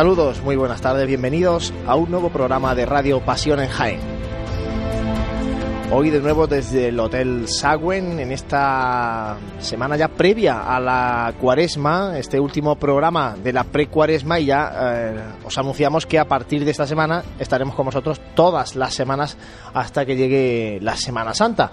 Saludos, muy buenas tardes, bienvenidos a un nuevo programa de Radio Pasión en Jaén. Hoy de nuevo desde el Hotel Sagüen en esta semana ya previa a la cuaresma, este último programa de la pre-cuaresma y ya eh, os anunciamos que a partir de esta semana estaremos con vosotros todas las semanas hasta que llegue la Semana Santa.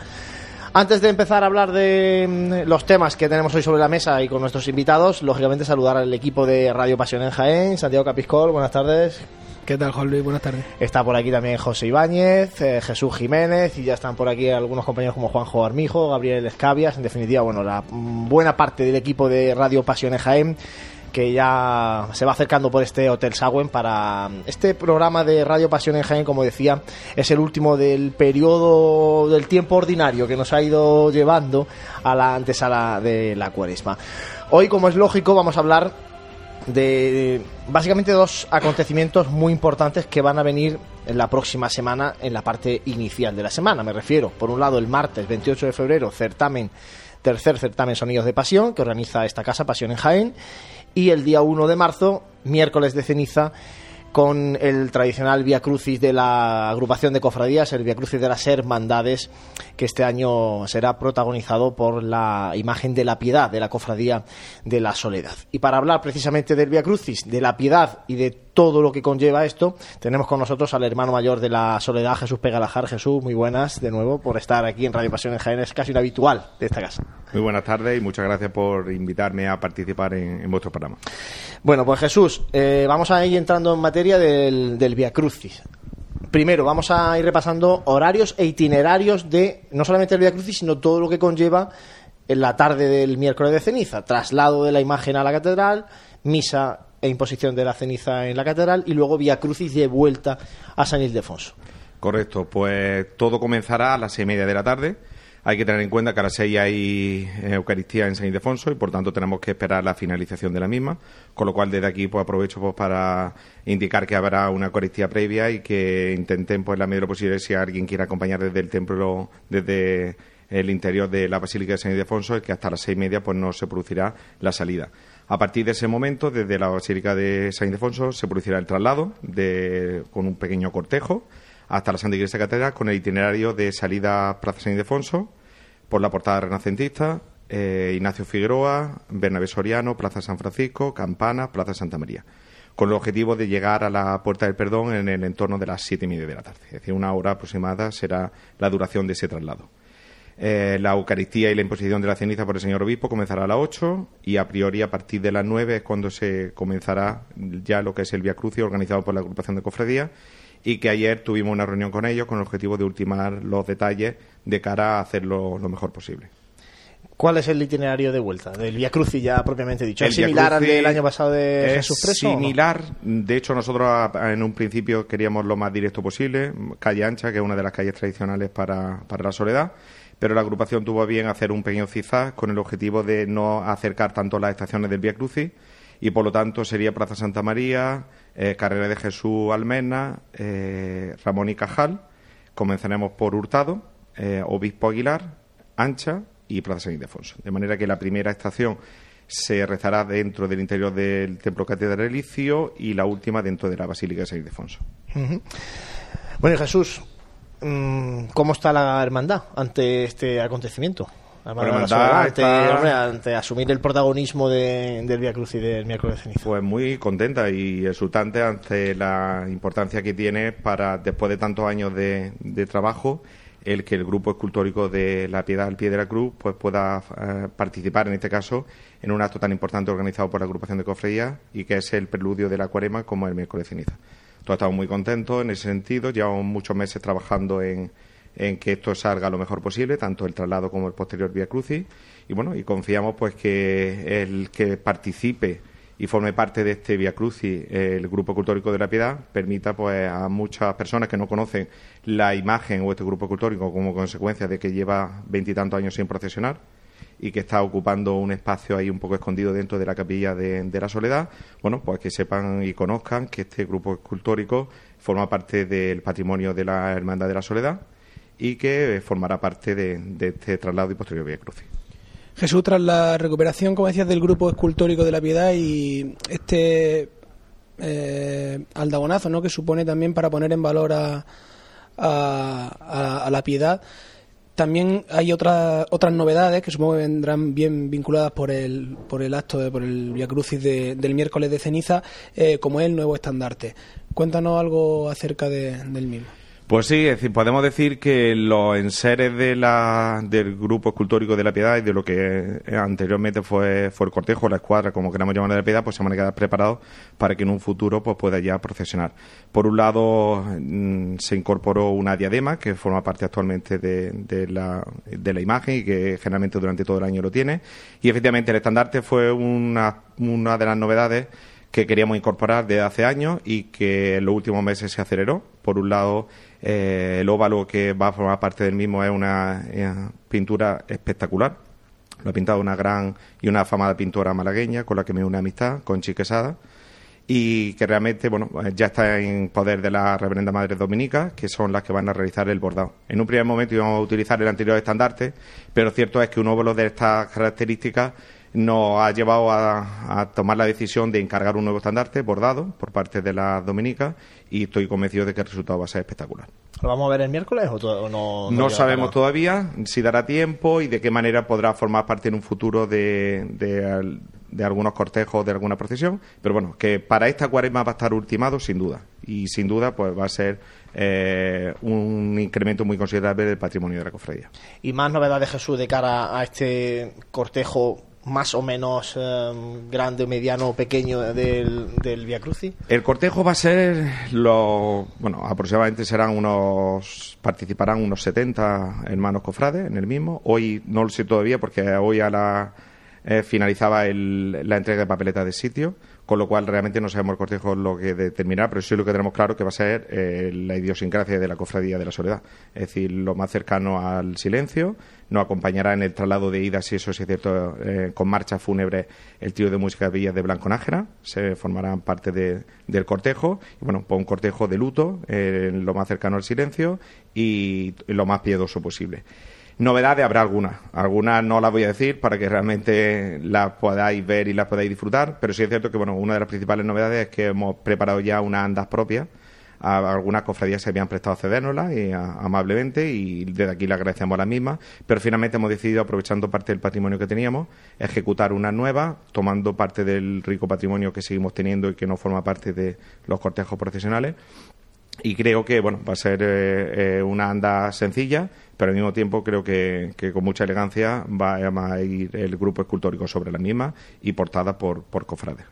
Antes de empezar a hablar de mm, los temas que tenemos hoy sobre la mesa y con nuestros invitados, lógicamente saludar al equipo de Radio Pasión en Jaén, Santiago Capiscol, buenas tardes. ¿Qué tal, Juan Luis? Buenas tardes. Está por aquí también José Ibáñez, eh, Jesús Jiménez y ya están por aquí algunos compañeros como Juanjo Armijo, Gabriel Escabias, en definitiva, bueno, la mm, buena parte del equipo de Radio Pasión en Jaén que ya se va acercando por este Hotel Sagüen para este programa de Radio Pasión en Jaén, como decía, es el último del periodo del tiempo ordinario que nos ha ido llevando a la antesala de la cuaresma. Hoy, como es lógico, vamos a hablar de básicamente dos acontecimientos muy importantes que van a venir en la próxima semana en la parte inicial de la semana. Me refiero, por un lado, el martes 28 de febrero, certamen, tercer certamen Sonidos de Pasión, que organiza esta casa Pasión en Jaén y el día 1 de marzo, miércoles de ceniza, con el tradicional Via Crucis de la agrupación de cofradías, el Via Crucis de las Hermandades, que este año será protagonizado por la imagen de la piedad de la cofradía de la Soledad. Y para hablar precisamente del Via Crucis, de la piedad y de todo lo que conlleva esto, tenemos con nosotros al hermano mayor de la Soledad, Jesús Pegalajar. Jesús, muy buenas de nuevo por estar aquí en Radio Pasión en Jaén, es casi un habitual de esta casa. Muy buenas tardes y muchas gracias por invitarme a participar en, vuestro programa. Bueno, pues Jesús, eh, vamos a ir entrando en materia del, del Via Crucis. Primero, vamos a ir repasando horarios e itinerarios de no solamente el Via Crucis, sino todo lo que conlleva en la tarde del miércoles de ceniza. Traslado de la imagen a la catedral, misa e imposición de la ceniza en la catedral y luego vía crucis de vuelta a San Ildefonso. Correcto, pues todo comenzará a las seis y media de la tarde. Hay que tener en cuenta que a las seis hay eh, Eucaristía en San Ildefonso y por tanto tenemos que esperar la finalización de la misma, con lo cual desde aquí pues aprovecho pues para indicar que habrá una Eucaristía previa y que intenten pues la medida de lo posible si alguien quiere acompañar desde el templo, desde el interior de la Basílica de San Ildefonso, es que hasta las seis y media pues no se producirá la salida. A partir de ese momento, desde la Basílica de San Ildefonso, se producirá el traslado con un pequeño cortejo hasta la Santa Iglesia Catedral con el itinerario de salida Plaza San Ildefonso por la portada renacentista, eh, Ignacio Figueroa, Bernabé Soriano, Plaza San Francisco, Campana, Plaza Santa María, con el objetivo de llegar a la Puerta del Perdón en el entorno de las siete y media de la tarde. Es decir, una hora aproximada será la duración de ese traslado. Eh, la Eucaristía y la imposición de la ceniza por el señor obispo comenzará a las 8 y a priori a partir de las 9 es cuando se comenzará ya lo que es el Via Crucis organizado por la agrupación de cofradías y que ayer tuvimos una reunión con ellos con el objetivo de ultimar los detalles de cara a hacerlo lo mejor posible. ¿Cuál es el itinerario de vuelta del Via Crucis ya propiamente dicho? ¿Es similar al del año pasado de Jesús Preso? Similar. De hecho, nosotros en un principio queríamos lo más directo posible, calle ancha, que es una de las calles tradicionales para, para la soledad pero la agrupación tuvo bien hacer un pequeño zigzag con el objetivo de no acercar tanto las estaciones del Vía Crucis y por lo tanto sería Plaza Santa María, eh, Carrera de Jesús Almena, eh, Ramón y Cajal. Comenzaremos por Hurtado, eh, Obispo Aguilar, Ancha y Plaza San Ildefonso. De manera que la primera estación se rezará dentro del interior del templo catedralicio y la última dentro de la Basílica de San Ildefonso. Bueno, Jesús, ¿Cómo está la hermandad ante este acontecimiento? ante, asumir el protagonismo del Via Cruz y del miércoles de ceniza. Pues muy contenta y exultante ante la importancia que tiene para, después de tantos años de, trabajo, el que el grupo escultórico de la Piedad al Pie de la Cruz pues pueda eh, participar, en este caso, en un acto tan importante organizado por la agrupación de cofradías y que es el preludio de la cuarema como el miércoles de ceniza. Todos estamos muy contentos en ese sentido. Llevamos muchos meses trabajando en, que esto salga lo mejor posible, tanto el traslado como el posterior Vía Crucis. Y bueno, y confiamos pues que el que participe y forme parte de este Via Crucis, el Grupo Cultórico de la Piedad, permita pues a muchas personas que no conocen la imagen o este Grupo Cultórico como consecuencia de que lleva veintitantos años sin procesionar, y que está ocupando un espacio ahí un poco escondido dentro de la capilla de, la Soledad, bueno, pues que sepan y conozcan que este grupo escultórico forma parte del patrimonio de la Hermandad de la Soledad y que formará parte de, este traslado y posterior Vía Crucis. Jesús, tras la recuperación, como decías, del grupo escultórico de la Piedad y este eh, aldabonazo, ¿no? Que supone también para poner en valor a, a la piedad. También hay otras otras novedades que supongo que vendrán bien vinculadas por el, por el acto, por el Via Crucis de, del miércoles de ceniza, eh, como es el nuevo estandarte. Cuéntanos algo acerca de, del mismo. Pues sí, es decir, podemos decir que los enseres de la, del grupo escultórico de la Piedad y de lo que anteriormente fue, fue el cortejo, la escuadra, como queramos llamar de la Piedad, pues se van a quedar preparados para que en un futuro pues pueda ya procesionar. Por un lado, mm, se incorporó una diadema que forma parte actualmente de, de, la, de la imagen y que generalmente durante todo el año lo tiene. Y efectivamente el estandarte fue una, una de las novedades que queríamos incorporar desde hace años y que en los últimos meses se aceleró. Por un lado, eh, el óvalo que va a formar parte del mismo es una eh, pintura espectacular. Lo ha pintado una gran y una afamada pintora malagueña con la que me une amistad, con Chiquesada, y que realmente bueno ya está en poder de la Reverenda Madre Dominica, que son las que van a realizar el bordado. En un primer momento íbamos a utilizar el anterior estandarte, pero cierto es que un óvalo de estas características nos ha llevado a, tomar la decisión de encargar un nuevo estandarte bordado por parte de la Dominica y estoy convencido de que el resultado va a ser espectacular. ¿Lo vamos a ver el miércoles o, no? No, sabemos todavía si dará tiempo y de qué manera podrá formar parte en un futuro de, de, algunos cortejos, de alguna procesión, pero bueno, que para esta cuaresma va a estar ultimado sin duda y sin duda pues va a ser eh, un incremento muy considerable del patrimonio de la cofradía. ¿Y más novedades, Jesús, de cara a este cortejo más o menos eh, grande, mediano o pequeño del, del Via Crucis? El cortejo va a ser lo, bueno, aproximadamente serán unos, participarán unos 70 hermanos cofrades en el mismo. Hoy no lo sé todavía porque hoy a la eh, finalizaba la entrega de papeletas de sitio, con lo cual realmente no sabemos el cortejo lo que determinará, pero sí lo que tenemos claro que va a ser eh, la idiosincrasia de la cofradía de la soledad, es decir, lo más cercano al silencio, nos acompañará en el traslado de ida, si eso es cierto, eh, con marcha fúnebre el tío de música Villas de Blanco Nájera, se formarán parte del cortejo, y bueno, pues un cortejo de luto, lo más cercano al silencio y lo más piedoso posible. Novedades habrá algunas. Algunas no las voy a decir para que realmente las podáis ver y las podáis disfrutar, pero sí es cierto que bueno, una de las principales novedades es que hemos preparado ya unas andas propias. algunas cofradías se habían prestado a y amablemente y desde aquí le agradecemos a las mismas, pero finalmente hemos decidido, aprovechando parte del patrimonio que teníamos, ejecutar una nueva, tomando parte del rico patrimonio que seguimos teniendo y que no forma parte de los cortejos profesionales y creo que bueno va a ser eh, eh, una anda sencilla pero al mismo tiempo creo que, con mucha elegancia va a ir el grupo escultórico sobre la misma y portada por, por cofrades.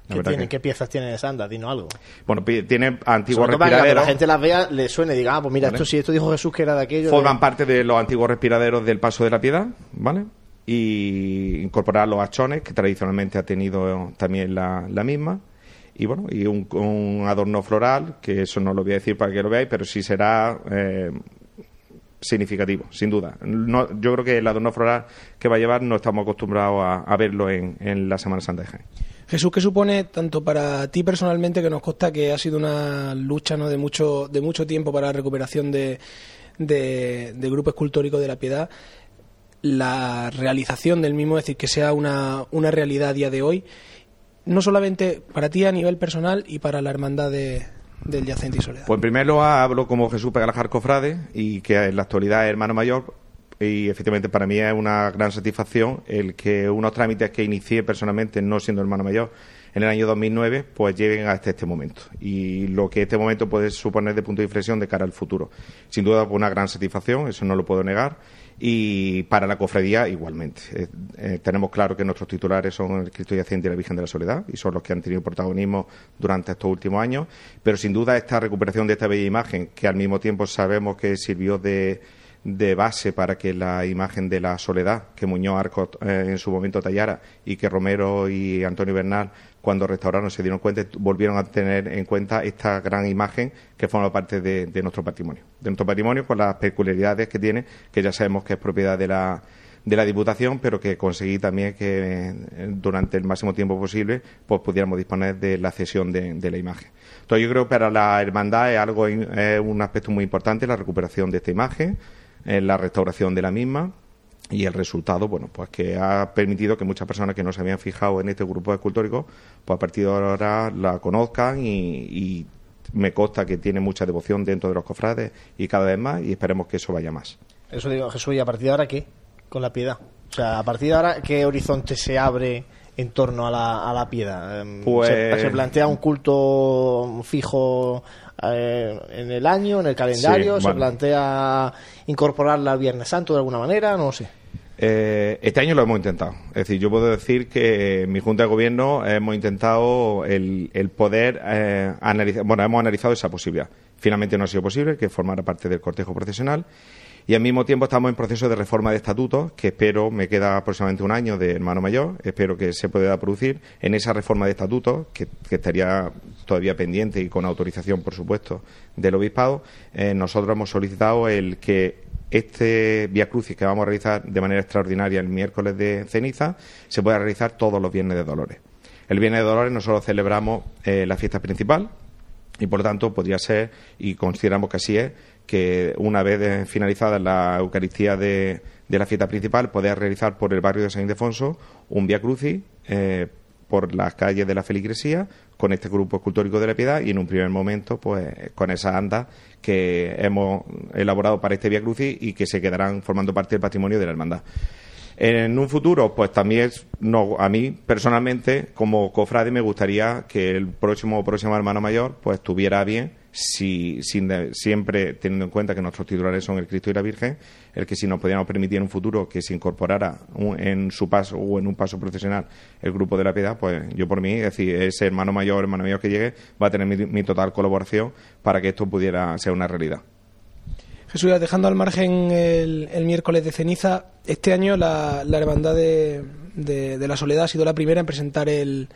¿Qué, piezas tiene esa anda? Dinos algo. Bueno, tiene antiguos respiraderos. que la gente las vea, le suene y diga, ah, pues mira, esto sí, esto dijo Jesús que era de aquello. Forman parte de los antiguos respiraderos del Paso de la Piedad, ¿vale? Y incorporar los achones, que tradicionalmente ha tenido también la, la misma y bueno, y un, adorno floral, que eso no lo voy a decir para que lo veáis, pero sí será eh, significativo, sin duda. Yo creo que el adorno floral que va a llevar no estamos acostumbrados a, verlo en, la Semana Santa de Jaén. Jesús, ¿qué supone tanto para ti personalmente, que nos consta que ha sido una lucha ¿no? de, mucho, de mucho tiempo para la recuperación de, de, del grupo escultórico de la Piedad, la realización del mismo, es decir, que sea una, una realidad a día de hoy? No solamente para ti a nivel personal y para la hermandad de, del Yacente y Soledad. Pues primero hablo como Jesús Pegalajar Cofrade y que en la actualidad es hermano mayor y efectivamente para mí es una gran satisfacción el que unos trámites que inicié personalmente no siendo hermano mayor en el año 2009 pues lleguen hasta este momento y lo que este momento puede suponer de punto de inflexión de cara al futuro. Sin duda pues, una gran satisfacción, eso no lo puedo negar y para la cofradía igualmente. Eh, eh, tenemos claro que nuestros titulares son el Cristo Yacente y la Virgen de la Soledad y son los que han tenido protagonismo durante estos últimos años, pero sin duda esta recuperación de esta bella imagen, que al mismo tiempo sabemos que sirvió de, de base para que la imagen de la soledad que Muñoz Arco eh, en su momento tallara y que Romero y Antonio Bernal cuando restauraron se dieron cuenta, volvieron a tener en cuenta esta gran imagen que forma parte de, nuestro patrimonio. De nuestro patrimonio con las peculiaridades que tiene, que ya sabemos que es propiedad de la, de la Diputación, pero que conseguí también que eh, durante el máximo tiempo posible pues pudiéramos disponer de la cesión de, la imagen. Entonces yo creo que para la hermandad es algo es un aspecto muy importante la recuperación de esta imagen, la restauración de la misma y el resultado, bueno, pues que ha permitido que muchas personas que no se habían fijado en este grupo escultórico, pues a partir de ahora la conozcan y, me consta que tiene mucha devoción dentro de los cofrades y cada vez más y esperemos que eso vaya más. Eso digo, Jesús, ¿y a partir de ahora qué? Con la piedad. O sea, a partir de ahora, ¿qué horizonte se abre en torno a la, a la piedad? Em, pues... ¿Se, plantea un culto fijo eh, en el año, en el calendario? ¿Se plantea incorporarla al Viernes Santo de alguna manera? No sé. Eh, este año lo hemos intentado. Es decir, yo puedo decir que en mi Junta de Gobierno hemos intentado el, poder eh, analizar, bueno, hemos analizado esa posibilidad. Finalmente no ha sido posible que formara parte del cortejo procesional y al mismo tiempo estamos en proceso de reforma de estatutos que espero, me queda aproximadamente un año de hermano mayor, espero que se pueda producir en esa reforma de estatutos que, estaría todavía pendiente y con autorización, por supuesto, del obispado. Eh, nosotros hemos solicitado el que este Vía Crucis que vamos a realizar de manera extraordinaria el miércoles de ceniza se pueda realizar todos los viernes de Dolores. El Viernes de Dolores nosotros celebramos eh, la fiesta principal y por tanto podría ser, y consideramos que así es, que una vez finalizada la Eucaristía de, la fiesta principal, poder realizar por el barrio de San Ildefonso un Vía Crucis eh, por las calles de la feligresía con este grupo escultórico de la piedad y en un primer momento pues con esas andas que hemos elaborado para este Via Crucis y que se quedarán formando parte del patrimonio de la hermandad. En un futuro, pues también no, a mí personalmente, como cofrade, me gustaría que el próximo próximo hermano mayor pues tuviera bien si, siempre teniendo en cuenta que nuestros titulares son el Cristo y la Virgen, el que si nos podíamos permitir en un futuro que se incorporara en su paso o en un paso profesional el grupo de la piedad, pues yo por mí, es decir, ese hermano mayor, hermano mayor que llegue, va a tener mi, total colaboración para que esto pudiera ser una realidad. Jesús, dejando al margen el, miércoles de ceniza, este año la, Hermandad de, de, la Soledad ha sido la primera en presentar el,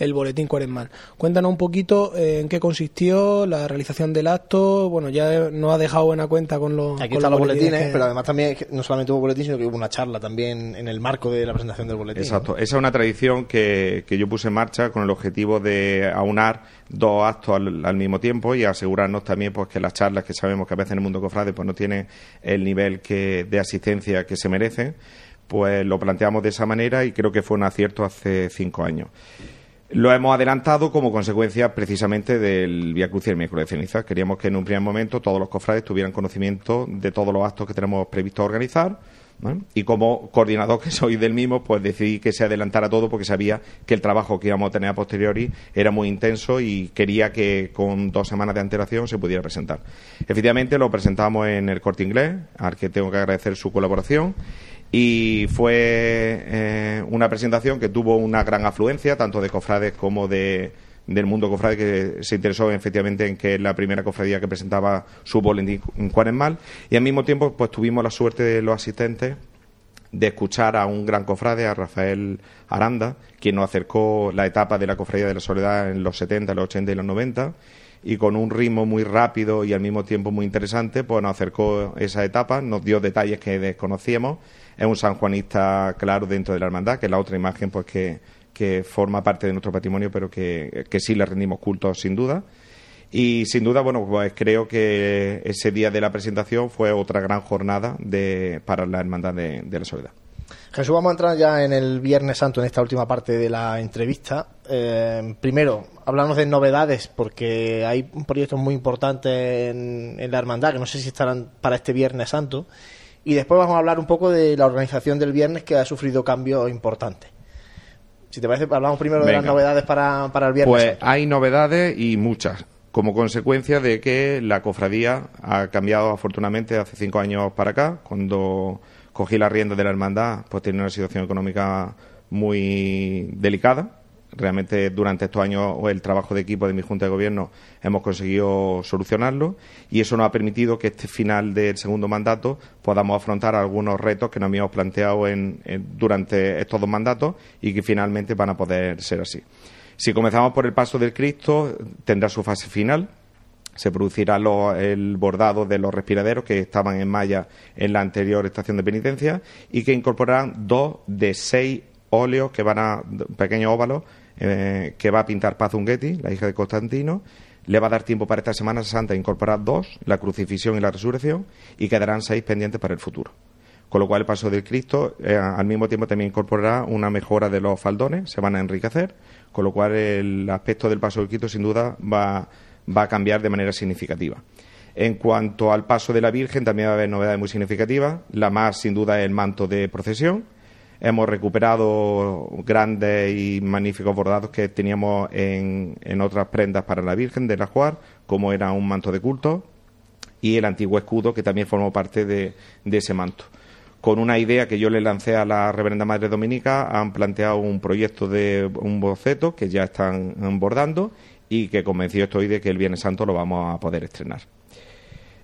el boletín cuaresmal. Cuéntanos un poquito eh, en qué consistió la realización del acto. Bueno, ya nos ha dejado buena cuenta con los. Aquí están los boletines, pero además también no solamente hubo boletín, sino que hubo una charla también en el marco de la presentación del boletín. Exacto. Esa es una tradición que, que yo puse en marcha con el objetivo de aunar dos actos al, mismo tiempo y asegurarnos también pues que las charlas que sabemos que a veces en el mundo cofrade pues no tienen el nivel que de asistencia que se merecen pues lo planteamos de esa manera y creo que fue un acierto hace cinco años. Lo hemos adelantado como consecuencia precisamente del Vía Cruz y el miércoles de ceniza. Queríamos que en un primer momento todos los cofrades tuvieran conocimiento de todos los actos que tenemos previsto organizar. Y como coordinador que soy del mismo, pues decidí que se adelantara todo porque sabía que el trabajo que íbamos a tener a posteriori era muy intenso y quería que con dos semanas de antelación se pudiera presentar. Efectivamente, lo presentamos en el corte inglés, al que tengo que agradecer su colaboración y fue eh, una presentación que tuvo una gran afluencia, tanto de cofrades como de, del mundo cofrade, que se interesó efectivamente en que es la primera cofradía que presentaba su boletín cuaresmal, y al mismo tiempo pues tuvimos la suerte de los asistentes de escuchar a un gran cofrade, a Rafael Aranda, quien nos acercó la etapa de la cofradía de la soledad en los 70, los 80 y los 90, y con un ritmo muy rápido y al mismo tiempo muy interesante, pues nos acercó esa etapa, nos dio detalles que desconocíamos es un sanjuanista claro dentro de la hermandad, que es la otra imagen pues que, forma parte de nuestro patrimonio, pero que, sí le rendimos culto sin duda. Y sin duda, bueno, pues creo que ese día de la presentación fue otra gran jornada para la Hermandad de, la Soledad. Jesús, vamos a entrar ya en el Viernes Santo, en esta última parte de la entrevista. Eh, primero, hablamos de novedades, porque hay proyectos muy importantes en, en, la hermandad que no sé si estarán para este Viernes Santo. Y después vamos a hablar un poco de la organización del viernes que ha sufrido cambios importantes. Si te parece, hablamos primero de las novedades para, para el viernes. Pues hay novedades y muchas, como consecuencia de que la cofradía ha cambiado afortunadamente hace cinco años para acá. Cuando cogí la rienda de la hermandad, pues tenía una situación económica muy delicada realmente durante estos años el trabajo de equipo de mi Junta de Gobierno hemos conseguido solucionarlo y eso nos ha permitido que este final del segundo mandato podamos afrontar algunos retos que nos habíamos planteado en, durante estos dos mandatos y que finalmente van a poder ser así. Si comenzamos por el paso del Cristo, tendrá su fase final. Se producirá el bordado de los respiraderos que estaban en malla en la anterior estación de penitencia y que incorporarán dos de seis óleos que van a pequeños óvalos eh, que va a pintar Paz Unguetti, la hija de Constantino. Le va a dar tiempo para esta Semana Santa incorporar dos, la crucifixión y la resurrección, y quedarán seis pendientes para el futuro. con lo cual el paso del Cristo eh, al mismo tiempo también incorporará una mejora de los faldones, se van a enriquecer, con lo cual el aspecto del paso del Cristo sin duda va, va a cambiar de manera significativa. En cuanto al paso de la Virgen, también va a haber novedades muy significativas. La más, sin duda, es el manto de procesión. Hemos recuperado grandes y magníficos bordados que teníamos en, otras prendas para la Virgen de la Juar, como era un manto de culto y el antiguo escudo, que también formó parte de, ese manto con una idea que yo le lancé a la Reverenda Madre Dominica, han planteado un proyecto de un boceto que ya están bordando y que convencido estoy de que el Viernes Santo lo vamos a poder estrenar.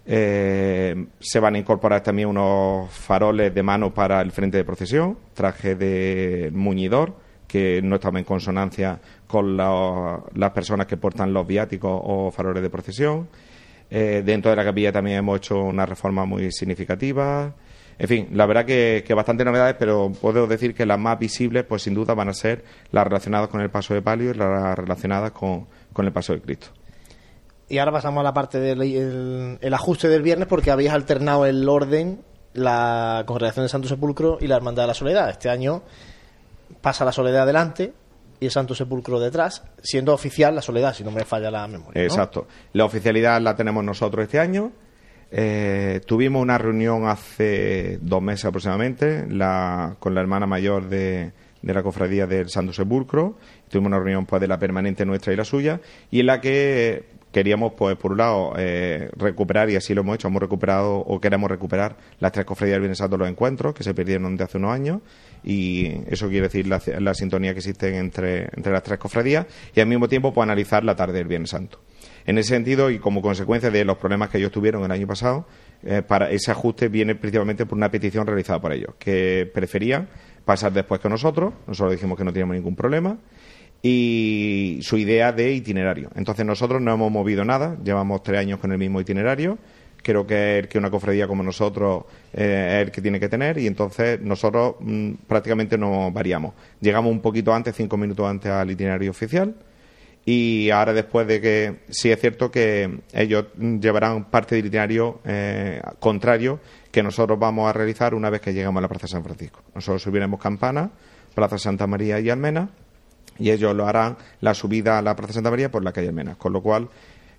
Eh, se van a incorporar también unos faroles de mano para el frente de procesión, traje de muñidor, que no estaba en consonancia con las personas que portan los viáticos o faroles de procesión. Eh, dentro de la capilla también hemos hecho una reforma muy significativa. En fin, la verdad que, que bastante novedades, pero puedo decir que las más visibles, pues sin duda van a ser las relacionadas con el paso de palio y las relacionadas con, con el paso de Cristo. Y ahora pasamos a la parte del el, ajuste del viernes porque habéis alternado el orden, la congregación del Santo Sepulcro y la Hermandad de la Soledad. Este año pasa la Soledad adelante y el Santo Sepulcro detrás, siendo oficial la Soledad, si no me falla la memoria. Exacto. La oficialidad la tenemos nosotros este año. Eh, tuvimos una reunión hace dos meses aproximadamente la, con la hermana mayor de, de la cofradía del Santo Sepulcro. Tuvimos una reunión pues, de la permanente nuestra y la suya, y en la que queríamos, pues, por un lado, eh, recuperar, y así lo hemos hecho, hemos recuperado o queremos recuperar las tres cofradías del Viernes Santo los encuentros que se perdieron de hace unos años, y eso quiere decir la, sintonía que existe entre, entre las tres cofradías, y al mismo tiempo, pues, analizar la tarde del Viernes Santo. En ese sentido, y como consecuencia de los problemas que ellos tuvieron el año pasado, eh, para ese ajuste viene principalmente por una petición realizada por ellos, que preferían pasar después que nosotros, nosotros dijimos que no teníamos ningún problema, y su idea de itinerario. Entonces nosotros no hemos movido nada, llevamos tres años con el mismo itinerario, creo que el que una cofradía como nosotros eh, es el que tiene que tener y entonces nosotros mm, prácticamente no variamos. Llegamos un poquito antes, cinco minutos antes al itinerario oficial y ahora después de que sí es cierto que ellos llevarán parte del itinerario eh, contrario que nosotros vamos a realizar una vez que llegamos a la Plaza San Francisco. Nosotros subiremos campana, Plaza Santa María y Almena y ellos lo harán la subida a la Plaza Santa María por la calle Almena, con lo cual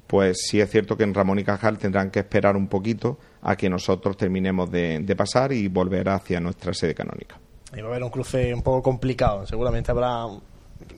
pues sí es cierto que en Ramón y Cajal tendrán que esperar un poquito a que nosotros terminemos de, pasar y volver hacia nuestra sede canónica. Y va a haber un cruce un poco complicado, seguramente habrá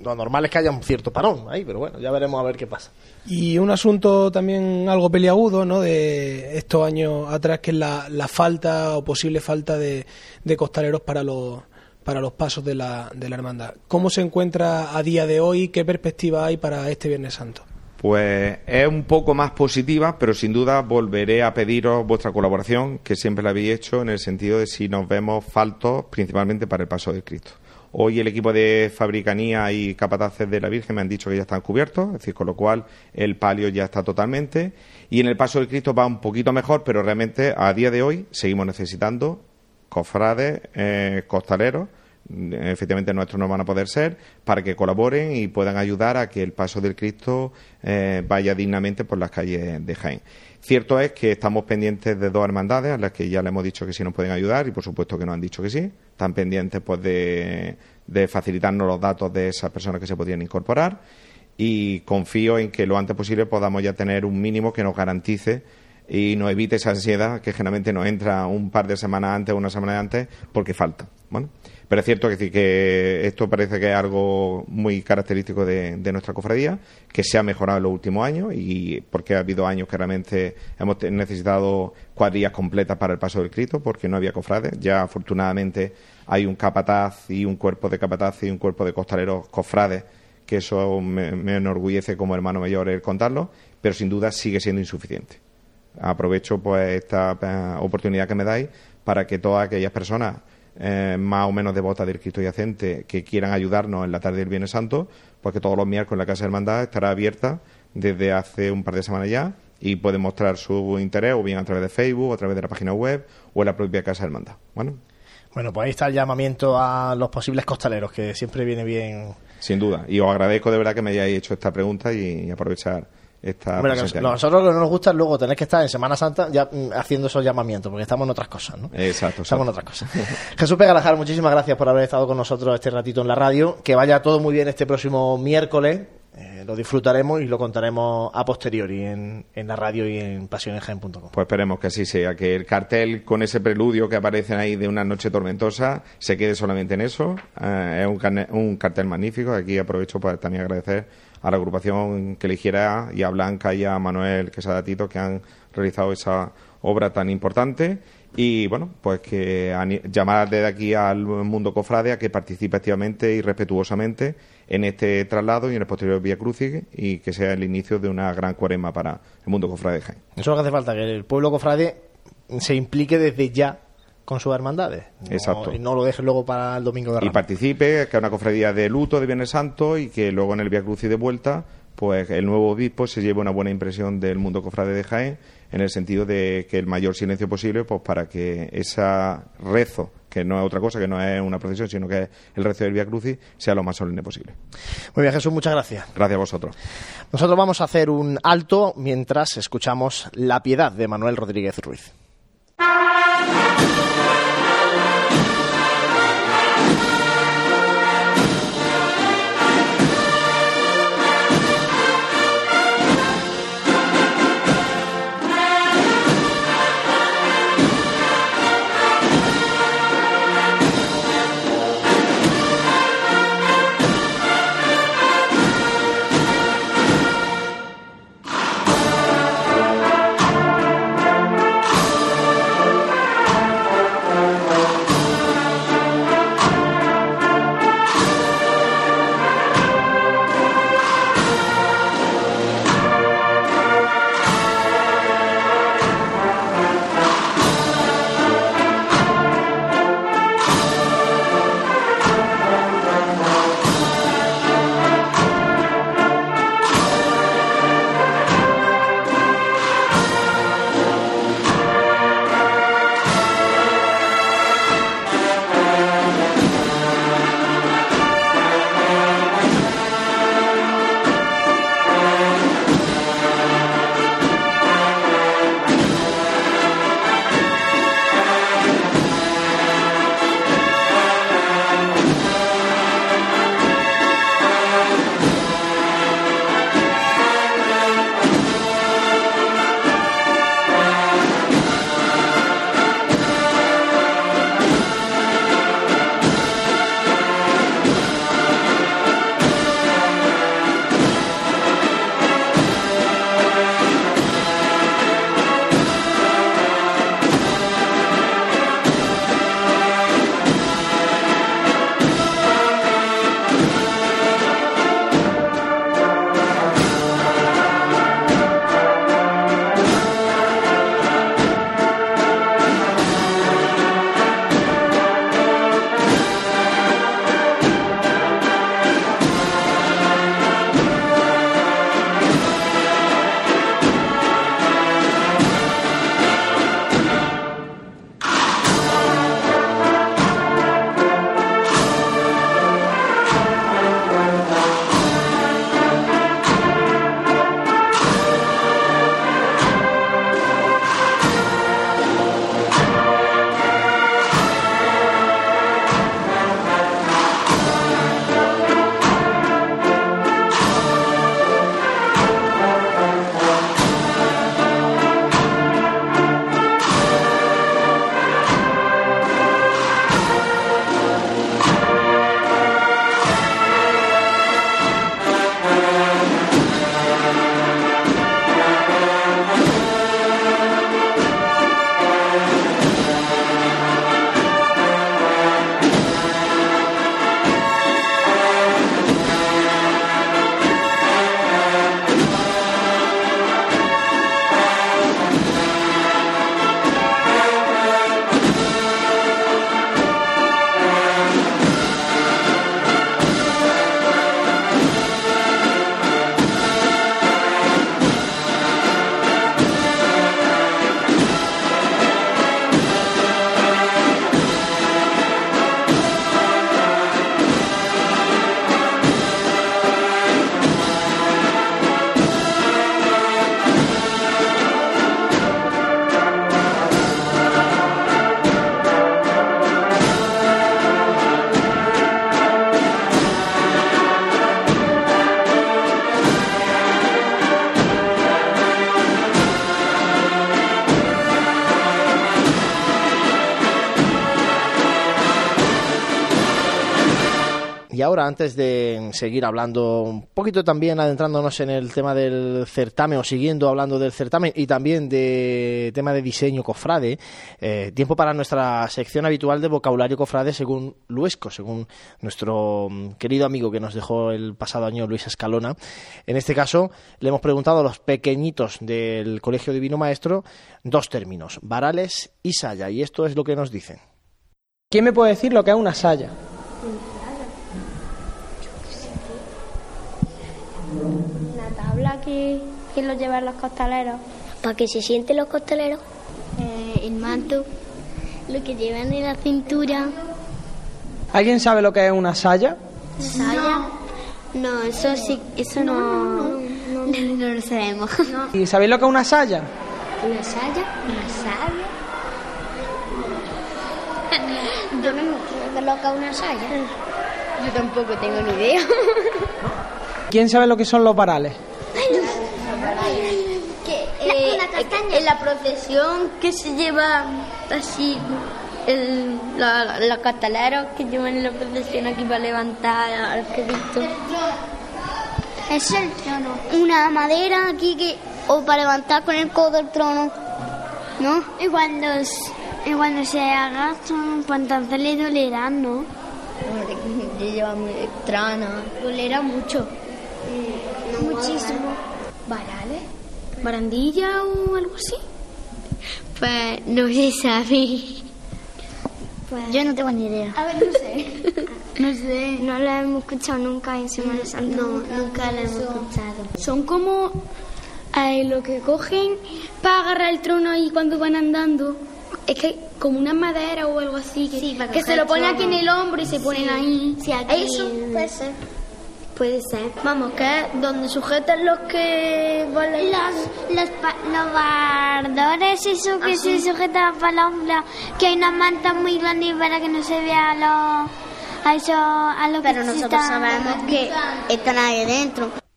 lo normal es que haya un cierto parón ahí, pero bueno, ya veremos a ver qué pasa. Y un asunto también algo peliagudo, ¿no? De estos años atrás, que es la, la falta o posible falta de, de costaleros para los para los pasos de la, de la hermandad. ¿Cómo se encuentra a día de hoy? ¿Qué perspectiva hay para este Viernes Santo? Pues es un poco más positiva, pero sin duda volveré a pediros vuestra colaboración, que siempre la habéis hecho, en el sentido de si nos vemos faltos, principalmente para el paso de Cristo. Hoy el equipo de fabricanía y capataces de la Virgen me han dicho que ya están cubiertos, es decir, con lo cual el palio ya está totalmente. Y en el paso de Cristo va un poquito mejor, pero realmente a día de hoy seguimos necesitando cofrades, eh, costaleros, efectivamente nuestros no van a poder ser, para que colaboren y puedan ayudar a que el paso del Cristo eh, vaya dignamente por las calles de Jaén. Cierto es que estamos pendientes de dos hermandades a las que ya le hemos dicho que sí nos pueden ayudar y por supuesto que nos han dicho que sí. Están pendientes pues de, de facilitarnos los datos de esas personas que se podrían incorporar y confío en que lo antes posible podamos ya tener un mínimo que nos garantice y nos evite esa ansiedad que generalmente nos entra un par de semanas antes o una semana antes porque falta. Bueno, pero es cierto que, que esto parece que es algo muy característico de, nuestra cofradía, que se ha mejorado en los últimos años y porque ha habido años que realmente hemos necesitado cuadrillas completas para el paso del Cristo porque no había cofrades. Ya afortunadamente hay un capataz y un cuerpo de capataz y un cuerpo de costaleros cofrades que eso me, me enorgullece como hermano mayor el contarlo, pero sin duda sigue siendo insuficiente aprovecho pues esta eh, oportunidad que me dais para que todas aquellas personas eh, más o menos devotas del Cristo yacente que quieran ayudarnos en la tarde del Viernes Santo, pues que todos los miércoles la Casa de Hermandad estará abierta desde hace un par de semanas ya y pueden mostrar su interés o bien a través de Facebook, o a través de la página web o en la propia Casa de Hermandad. Bueno. Bueno, pues ahí está el llamamiento a los posibles costaleros, que siempre viene bien. Sin duda. Y os agradezco de verdad que me hayáis hecho esta pregunta y aprovechar que presencialidad. nosotros lo que no nos gusta es luego tener que estar en Semana Santa ya mm, haciendo esos llamamientos, porque estamos en otras cosas, ¿no? Exacto, Estamos en otras cosas. Jesús Pegalajar, muchísimas gracias por haber estado con nosotros este ratito en la radio. Que vaya todo muy bien este próximo miércoles. Eh, lo disfrutaremos y lo contaremos a posteriori en, en la radio y en pasionesjaen.com. Pues esperemos que así sea, que el cartel con ese preludio que aparece ahí de una noche tormentosa se quede solamente en eso. Eh, es un, un cartel magnífico. Aquí aprovecho para también agradecer a la agrupación que eligiera y a Blanca y a Manuel Quesada Tito que han realizado esa obra tan importante. Y bueno, pues que llamar desde aquí al mundo cofrade a que participe activamente y respetuosamente en este traslado y en el posterior Vía Crucis y que sea el inicio de una gran cuaresma para el mundo cofrade de Jaén. Eso es lo que hace falta, que el pueblo cofrade se implique desde ya con sus hermandades. No- Exacto. Y no lo deje luego para el domingo de y Ramos. participe, que es una cofradía de luto de Viernes Santo y que luego en el Via Crucis de vuelta, pues el nuevo obispo se lleve una buena impresión del mundo cofrade de Jaén, en el sentido de que el mayor silencio posible, pues para que ese rezo, que no es otra cosa, que no es una procesión, sino que es el rezo del Via Crucis, sea lo más solemne posible. Muy bien, Jesús, muchas gracias. Gracias a vosotros. Nosotros vamos a hacer un alto mientras escuchamos La Piedad de Manuel Rodríguez Ruiz. Antes de seguir hablando un poquito también adentrándonos en el tema del certamen o siguiendo hablando del certamen y también de tema de diseño cofrade, eh, tiempo para nuestra sección habitual de vocabulario cofrade según Luesco, según nuestro mm, querido amigo que nos dejó el pasado año Luis Escalona. En este caso, le hemos preguntado a los pequeñitos del Colegio Divino Maestro dos términos, varales y saya, y esto es lo que nos dicen. ¿Quién me puede decir lo que es una saya? La tabla que, que lo llevan los costaleros. ¿Para que se sienten los costaleros? Eh, el manto. Lo que llevan en la cintura. ¿Alguien sabe lo que es una saya? ¿Saya? No, eso sí, eso no, no, lo sabemos. ¿Y sabéis lo que es una saya? ¿Una saya? ¿Una saya? Yo no me acuerdo lo que es una saya. Yo tampoco tengo ni idea. ¿Quién sabe lo que son los varales? eh, en la procesión que se lleva así el, la, la cataleros que llevan en la procesión aquí para levantar al Cristo. Es el trono. Una madera aquí que o para levantar con el codo el trono. ¿No? Y cuando, y cuando se agachan, pues entonces le dolerán, ¿no? lleva muy trono. Dolerá mucho. Muchísimo. ¿Varales? ¿Barandilla o algo así? Pues no se sabe. Pues, Yo no tengo ni idea. A ver, no sé. no sé. No la hemos escuchado nunca en Semana Santa. No, nunca la hemos escuchado. Son como eh, lo que cogen para agarrar el trono ahí cuando van andando. Es que como una madera o algo así. Que, Sí, para que se lo ponen aquí en el hombro y se ponen ahí. Sí, aquí. Eso puede ser. Puede ser. Vamos, que es donde sujetan los que Los, los, los bardores, eso que se sujetan para que hay una manta muy grande para que no se vea a los a eso a lo Pero que nosotros sabemos que están ahí dentro.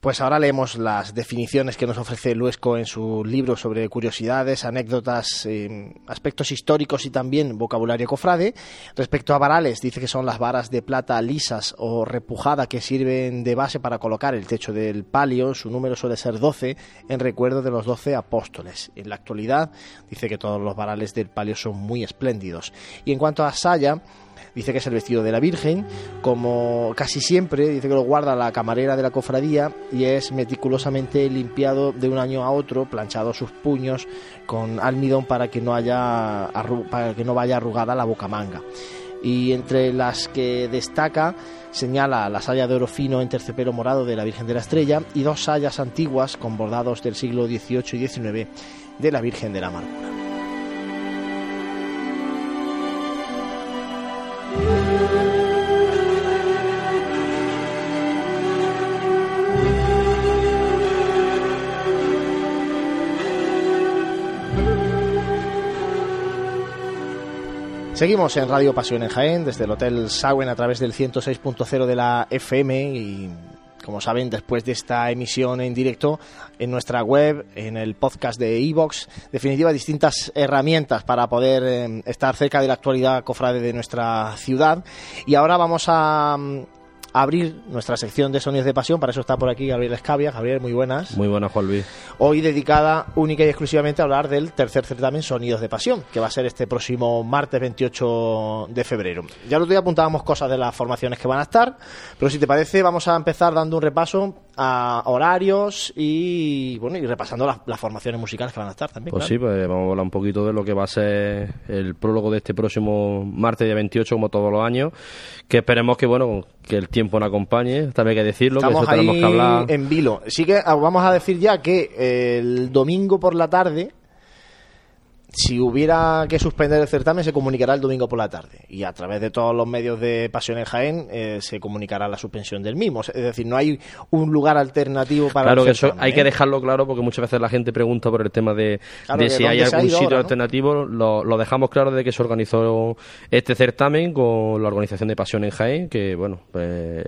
Pues ahora leemos las definiciones que nos ofrece Luesco en su libro sobre curiosidades, anécdotas, eh, aspectos históricos y también vocabulario cofrade. Respecto a varales, dice que son las varas de plata lisas o repujada que sirven de base para colocar el techo del palio. Su número suele ser 12 en recuerdo de los 12 apóstoles. En la actualidad dice que todos los varales del palio son muy espléndidos. Y en cuanto a saya, Dice que es el vestido de la Virgen, como casi siempre, dice que lo guarda la camarera de la cofradía y es meticulosamente limpiado de un año a otro, planchado sus puños con almidón para que no haya para que no vaya arrugada la bocamanga. Y entre las que destaca señala la saya de oro fino en terciopelo morado de la Virgen de la Estrella y dos sayas antiguas con bordados del siglo XVIII y XIX de la Virgen de la Amargura. Seguimos en Radio Pasión en Jaén, desde el Hotel Sauen a través del 106.0 de la FM y como saben, después de esta emisión en directo en nuestra web, en el podcast de Evox, definitiva distintas herramientas para poder eh, estar cerca de la actualidad cofrade de nuestra ciudad. Y ahora vamos a mm, abrir nuestra sección de Sonidos de Pasión, para eso está por aquí Gabriel Escavia. Gabriel, muy buenas. Muy buenas, Juan Luis. Hoy dedicada única y exclusivamente a hablar del tercer certamen Sonidos de Pasión, que va a ser este próximo martes 28 de febrero. Ya el otro día apuntábamos cosas de las formaciones que van a estar, pero si te parece vamos a empezar dando un repaso a horarios y bueno y repasando las, las formaciones musicales que van a estar también. Pues claro. sí, pues vamos a hablar un poquito de lo que va a ser el prólogo de este próximo martes día 28, como todos los años, que esperemos que, bueno, que el tiempo nos acompañe, también hay que decirlo, Estamos que eso tenemos ahí que hablar. en vilo. Sí que vamos a decir ya que el domingo por la tarde, si hubiera que suspender el certamen, se comunicará el domingo por la tarde. Y a través de todos los medios de Pasión en Jaén eh, se comunicará la suspensión del mismo. Es decir, no hay un lugar alternativo para Claro el que eso hay ¿eh? que dejarlo claro porque muchas veces la gente pregunta por el tema de, Claro, de que si hay algún sitio ahora, ¿no? alternativo. Lo, lo dejamos claro desde que se organizó este certamen con la organización de Pasión en Jaén, que bueno, pues,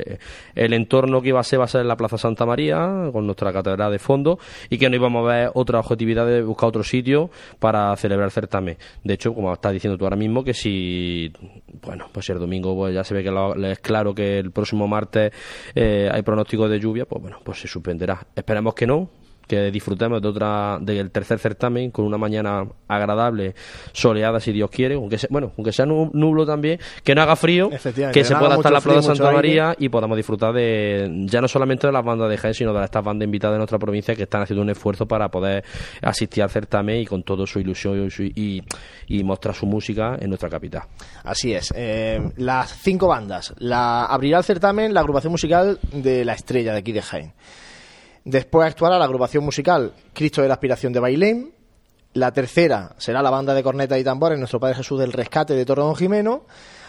el entorno que iba a ser va a ser en la Plaza Santa María, con nuestra catedral de fondo, y que no íbamos a ver otra objetividad de buscar otro sitio para celebra el certamen. De hecho, como estás diciendo tú ahora mismo, que si, bueno, pues si el domingo pues ya se ve que lo- es claro que el próximo martes eh, hay pronóstico de lluvia, pues bueno, pues se suspenderá. Esperemos que no, que disfrutemos de otra del tercer certamen con una mañana agradable, soleada si Dios quiere, aunque sea, bueno, aunque sea nu- nublo también, que no haga frío, que se pueda estar en la Plaza frío, Santa aire. María y podamos disfrutar de ya no solamente de las bandas de Jaén, sino de estas bandas invitadas de nuestra provincia que están haciendo un esfuerzo para poder asistir al certamen y con toda su ilusión y, su- y, y mostrar su música en nuestra capital. Así es. Eh, las cinco bandas. La abrirá el certamen la agrupación musical de La Estrella de aquí de Jaén. Después actuará la agrupación musical Cristo de la Aspiración de Bailén. La tercera será la banda de cornetas y tambores Nuestro Padre Jesús del Rescate de Torredón Jimeno.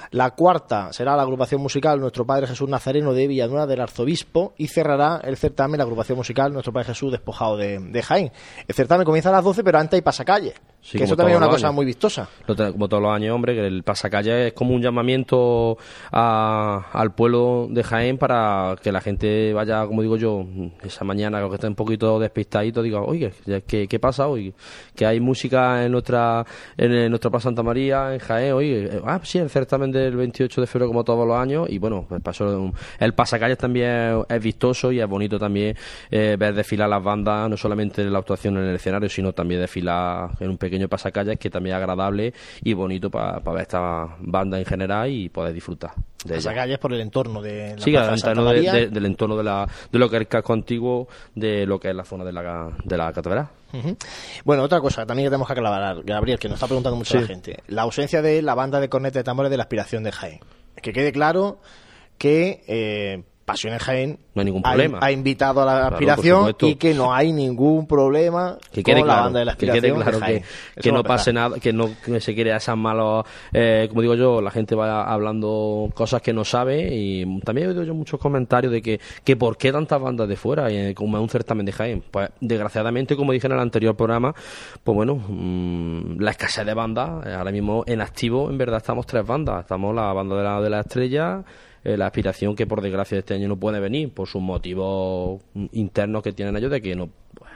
La cuarta será la agrupación musical Nuestro Padre Jesús Nazareno de Villanueva del Arzobispo. Y cerrará el certamen la agrupación musical Nuestro Padre Jesús Despojado de, de Jaén. El certamen comienza a las 12, pero antes hay pasacalle. Sí, que eso también es una cosa años. muy vistosa. Como todos los años, hombre, que el pasacalle es como un llamamiento a- al pueblo de Jaén para que la gente vaya, como digo yo, esa mañana que esté un poquito despistadito, diga, oye, ¿qué, qué pasa hoy? Que hay música en nuestra en, el- nuestra Plaza Santa María, en Jaén, oye, eh, ah, sí, el certamen del 28 de febrero como todos los años, y bueno, pues pasó, el pasacalles también es vistoso y es bonito también eh, ver desfilar las bandas, no solamente la actuación en el escenario, sino también desfilar en un pequeño pasacalles que también es agradable y bonito para ver esta banda en general y poder disfrutar de. Pasacalles por el entorno de la Sí, Plaza entorno de- de- del entorno de, la, de lo que es el casco antiguo, de lo que es la zona de la, de la catedral. Bueno, otra cosa también que tenemos que aclarar, Gabriel, que nos está preguntando mucho la gente. La ausencia de la banda de corneta de tambores de la aspiración de Jaén. Que quede claro que eh, Pasiones Jaén No hay ningún problema. Ha, invitado a la aspiración y que no hay ningún problema que con quede la claro, banda de la que aspiración quede claro de que, Jaén. que no pase nada, que no que se quiera esas malos, eh, como digo yo, la gente va hablando cosas que no sabe y también he oído yo muchos comentarios de que, que por qué tantas bandas de fuera, y, como es un certamen de Jaén. Pues desgraciadamente, como dije en el anterior programa, pues bueno, mm, la escasez de bandas, eh, ahora mismo en activo en verdad estamos tres bandas, estamos la banda de la, de la estrella, eh, la aspiración que por desgracia este año no puede venir por sus motivos internos que tienen ellos de que no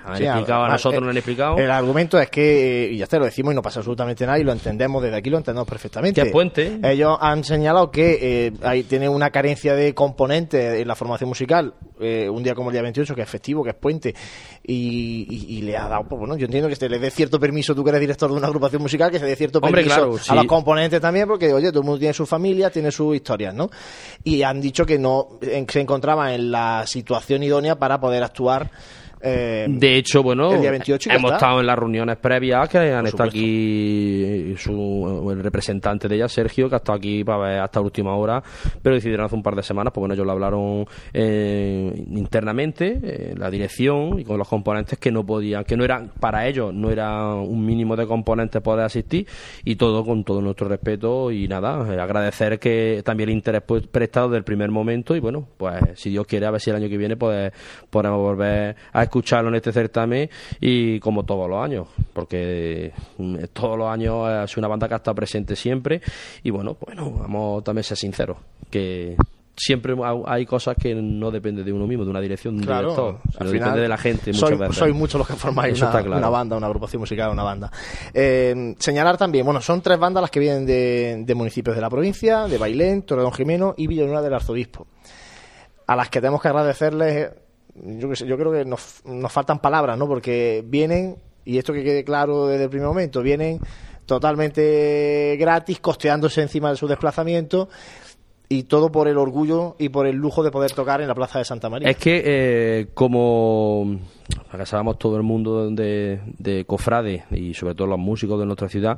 han Sí, explicado a nosotros eh, no han explicado El argumento es que, eh, y ya te lo decimos y no pasa absolutamente nada y lo entendemos desde aquí, lo entendemos perfectamente. Que es puente. Ellos han señalado que eh, ahí tiene una carencia de componentes en la formación musical, eh, un día como el día 28, que es festivo, que es puente, y, y- y le ha dado, pues bueno, yo entiendo que se le dé cierto permiso, tú que eres director de una agrupación musical, que se dé cierto Hombre, permiso claro, a sí. los componentes también, porque oye, todo el mundo tiene su familia, tiene sus historias, ¿no? Y han dicho que no en- se encontraban en la situación idónea para poder actuar. Eh, De hecho, bueno, el día 28 y ya hemos está. estado en las reuniones previas que han Por estado supuesto. aquí su, el representante de ella, Sergio, que ha estado aquí para ver hasta última hora, pero decidieron hace un par de semanas, pues bueno, ellos lo hablaron eh, internamente, eh, la dirección y con los componentes que no podían, que no eran, para ellos, no era un mínimo de componentes poder asistir y todo con todo nuestro respeto y nada, eh, agradecer que también el interés pues, prestado del primer momento y bueno, pues si Dios quiere, a ver si el año que viene pues, podemos volver a escucharlo en este certamen y como todos los años, porque mm, todos los años es una banda que ha estado presente siempre y bueno, bueno, vamos también a ser sinceros, que siempre hay- cosas que no dependen de uno mismo, de una dirección, de un Claro, director, al sino final depende de la gente muchas soy, veces. muchos los que formáis Eso una, está claro. una banda, una agrupación musical, una banda. Eh, señalar también, bueno, son tres bandas las que vienen de, de municipios de la provincia, de Bailén, Torredón Jimeno y Villanueva del Arzobispo. A las que tenemos que agradecerles, yo, sé, yo creo que nos, nos faltan palabras, ¿no? Porque vienen, y esto que quede claro desde el primer momento, vienen totalmente gratis, costeándose encima de su desplazamiento y todo por el orgullo y por el lujo de poder tocar en la Plaza de Santa María. Es que eh, como acá sabemos todo el mundo de, de cofrades y sobre todo los músicos de nuestra ciudad,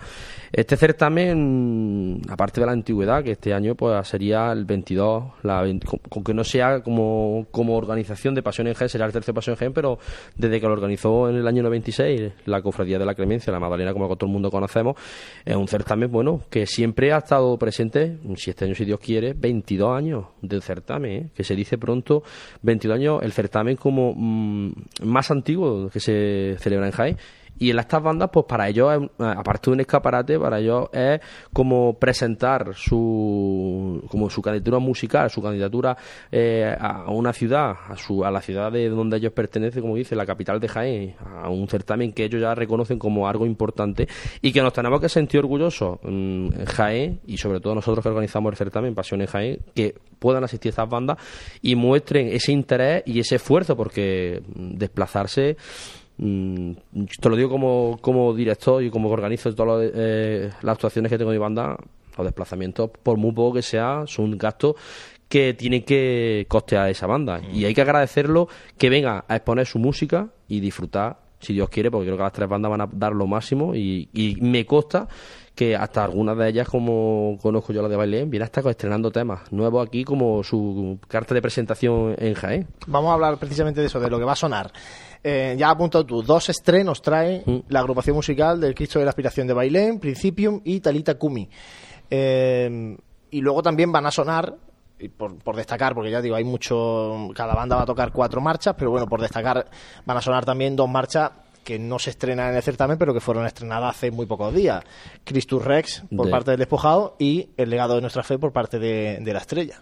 este certamen, aparte de la antigüedad, que este año pues sería el 22, la 20 con, que no sea como, como organización de Pasión en Gen, será el tercer Pasión en Gen, pero desde que lo organizó en el año 96 la Cofradía de la Clemencia, la Magdalena, como todo el mundo conocemos, es un certamen, bueno, que siempre ha estado presente, si este año, si Dios quiere, 22 años del certamen, ¿eh? que se dice pronto, 22 años, el certamen como mm, más antiguo que se celebra en Jaén Y en estas bandas, pues para ellos, es, aparte de un escaparate, para ellos es como presentar su como su candidatura musical, su candidatura eh, a una ciudad, a, su, a la ciudad de donde ellos pertenecen, como dice, la capital de Jaén, a un certamen que ellos ya reconocen como algo importante y que nos tenemos que sentir orgullosos mm, en Jaén y sobre todo nosotros que organizamos el certamen Pasión en Jaén, que puedan asistir a estas bandas y muestren ese interés y ese esfuerzo porque mm, desplazarse Mm, te lo digo como, como director y como organizo todas eh, las actuaciones que tengo en mi banda, los desplazamientos, por muy poco que sea, son gastos que tienen que costear esa banda. Y hay que agradecerlo que venga a exponer su música y disfrutar, si Dios quiere, porque creo que las tres bandas van a dar lo máximo y, y me consta que hasta algunas de ellas, como conozco yo la de Bailén, viene hasta estrenando temas nuevos aquí como su carta de presentación en Jaén. Vamos a hablar precisamente de eso, de lo que va a sonar. Eh, ya apuntado tú, dos estrenos trae mm. la agrupación musical del Cristo de la Aspiración de Bailén, Principium y Talita Kumi. Eh, y luego también van a sonar, por, por, destacar, porque ya digo, hay mucho, cada banda va a tocar cuatro marchas, pero bueno, por destacar van a sonar también dos marchas que no se estrenan en el certamen, pero que fueron estrenadas hace muy pocos días. Christus Rex por parte del Despojado y El legado de nuestra fe por parte de, la Estrella.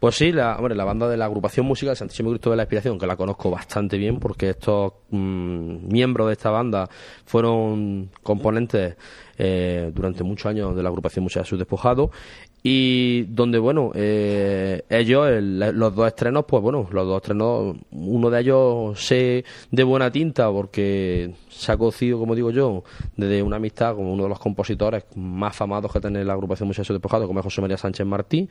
Pues sí, la, la banda de la agrupación musical Santísimo Cristo de la Inspiración, que la conozco bastante bien porque estos mm, miembros de esta banda fueron componentes eh, durante muchos años de la agrupación musical Sus Despojado y donde, bueno, eh, ellos, los dos estrenos, pues bueno, los dos estrenos, uno de ellos sé de buena tinta porque se ha cocido, como digo yo, desde una amistad con uno de los compositores más famados que tiene la agrupación Museo de Pojado, como es José María Sánchez Martín,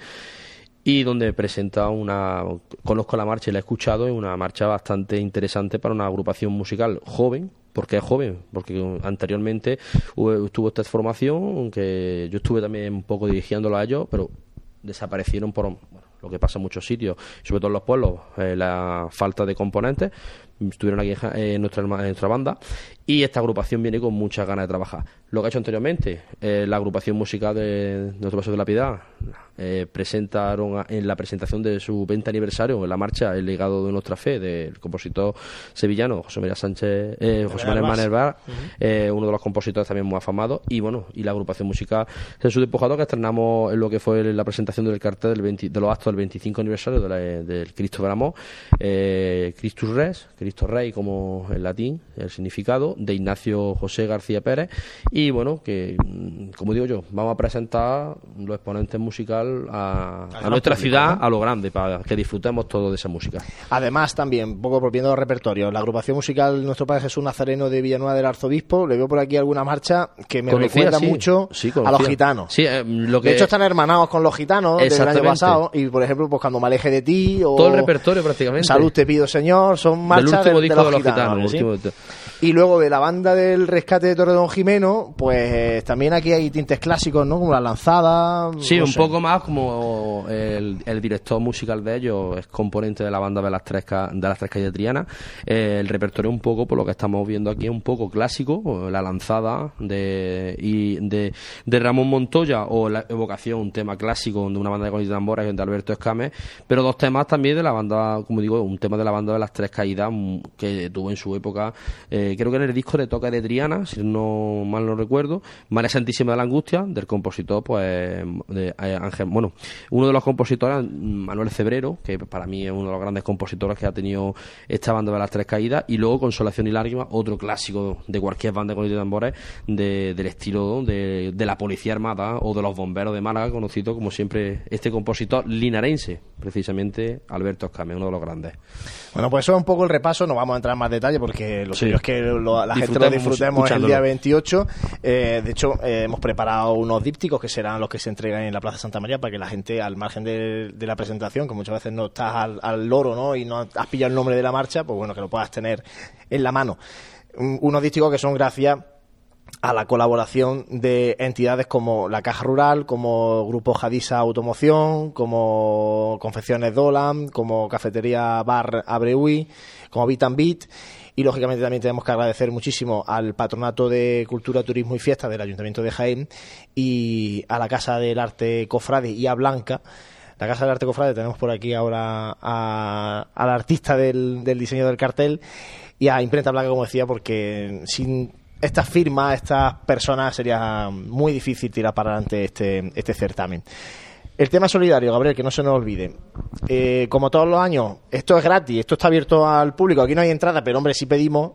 y donde presenta una, conozco la marcha y la he escuchado, es una marcha bastante interesante para una agrupación musical joven, porque es joven, porque anteriormente tuvo esta formación, aunque yo estuve también un poco dirigiéndolo a ellos, pero desaparecieron por lo que pasa en muchos sitios, sobre todo en los pueblos, eh, la falta de componentes, estuvieron aquí en, nuestra, en nuestra banda y esta agrupación viene con muchas ganas de trabajar. Lo que ha hecho anteriormente, eh, la agrupación musical de Nuestro Paso de la Piedad, eh, presentaron en la presentación de su 20 aniversario en la marcha El legado de nuestra fe del compositor sevillano José María Sánchez, eh, José María Manervar, eh, uno de los compositores también muy afamados, y bueno, y la agrupación musical Jesús Despojado que estrenamos en lo que fue la presentación del cartel del de los actos del 25 aniversario del Cristo del Amor, Christus Res, Cristo Rey como en latín, el significado, de Ignacio José García Pérez, y bueno, que como digo yo, vamos a presentar los exponentes musicales a, nuestra ciudad a lo grande, para que disfrutemos todo de esa música. Además, también, un poco volviendo al repertorio, la agrupación musical Nuestro Padre Jesús Nazareno de Villanueva del Arzobispo, le veo por aquí alguna marcha que me recuerda mucho a los gitanos. Eh, lo que... De hecho, están hermanados con los gitanos desde el año pasado, y por ejemplo, pues cuando me aleje de ti, o todo el repertorio prácticamente. Salud te pido, Señor, son marchas de, los, gitanos. Y luego de la banda del rescate de Torredón Jimeno, pues también aquí hay tintes clásicos, ¿no? Como la lanzada. Sí, un poco más como el, director musical de ellos es componente de la banda de las tres, de las tres calles de Triana. Eh, el repertorio un poco, por lo que estamos viendo aquí, es un poco clásico. La lanzada de, y de, de Ramón Montoya o la evocación, un tema clásico de una banda de tambores de Alberto Escame, pero dos temas también de la banda, como digo, un tema de la banda de las tres caídas que tuvo en su época. Eh, creo que en el disco de Toca de Triana, si no mal no recuerdo, María Santísima de la Angustia, del compositor, pues, de eh, Ángel, bueno, uno de los compositores, Manuel Cebrero, que para mí es uno de los grandes compositores que ha tenido esta banda de las tres caídas, y luego Consolación y Lágrimas, otro clásico de cualquier banda con de tambores, del estilo de, de la Policía Armada o de los Bomberos de Málaga, conocido como siempre este compositor linarense, precisamente Alberto Escame, uno de los grandes. Bueno, pues eso es un poco el repaso, no vamos a entrar en más detalle porque lo suyo es que la gente lo disfrutemos el día 28. Eh, de hecho, eh, hemos preparado unos dípticos que serán los que se entregan en la Plaza Santa María para que la gente, al margen de, la presentación, que muchas veces no estás al, loro ¿no? y no has pillado el nombre de la marcha, pues bueno, que lo puedas tener en la mano. Unos dípticos que son gracias a la colaboración de entidades como la Caja Rural, como Grupo Jadisa Automoción, como Confecciones Dolan, como Cafetería Bar Abreui, como Bit and Beat. Y lógicamente también tenemos que agradecer muchísimo al Patronato de Cultura, Turismo y Fiesta del Ayuntamiento de Jaén y a la Casa del Arte Cofrade y a Blanca. La Casa del Arte Cofrade tenemos por aquí ahora al artista del, del diseño del cartel y a Imprenta Blanca, como decía, porque sin estas firmas, estas personas, sería muy difícil tirar para adelante este, este certamen. El tema solidario, Gabriel, que no se nos olvide. Eh, como todos los años, esto es gratis, esto está abierto al público, aquí no hay entrada, pero hombre, sí pedimos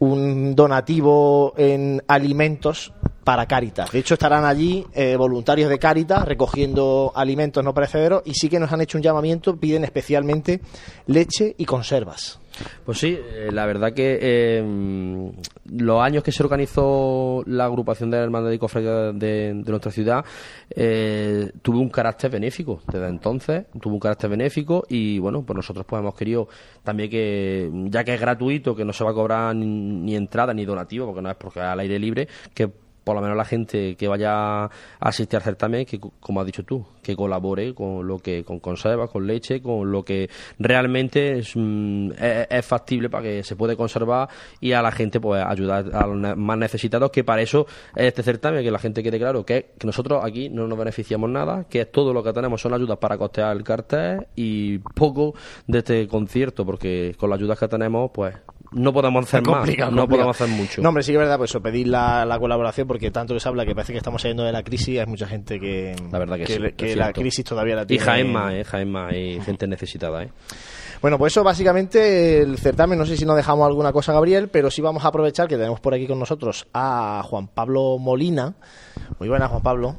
un donativo en alimentos para Cáritas. De hecho, estarán allí eh, voluntarios de Cáritas recogiendo alimentos no perecederos y sí que nos han hecho un llamamiento, piden especialmente leche y conservas. Pues sí, eh, la verdad que eh, los años que se organizó la agrupación de hermandad y cofradía de, nuestra ciudad eh, tuvo un carácter benéfico desde entonces, tuvo un carácter benéfico y bueno, pues nosotros pues hemos querido también que, ya que es gratuito, que no se va a cobrar ni, ni entrada ni donativo, porque no es porque al aire libre, que por lo menos la gente que vaya a asistir al certamen, que como has dicho tú, que colabore con lo que, con conservas, con leche, con lo que realmente es, mm, es, es, factible para que se puede conservar y a la gente pues ayudar a los más necesitados, que para eso es este certamen, que la gente quede claro que, que nosotros aquí no nos beneficiamos nada, que todo lo que tenemos son ayudas para costear el cartel y poco de este concierto, porque con las ayudas que tenemos, pues no podemos hacer más, no podemos hacer mucho. No, hombre, sí que es verdad, pues eso, pedir la, la, colaboración, porque tanto les habla que parece que estamos saliendo de la crisis, hay mucha gente que, la, verdad que, que, sí, que la crisis todavía la tiene. Y Jaema, eh, Jaema, hay gente necesitada, eh. Bueno, pues eso básicamente el certamen, no sé si nos dejamos alguna cosa, Gabriel, pero sí vamos a aprovechar que tenemos por aquí con nosotros a Juan Pablo Molina. Muy buenas, Juan Pablo.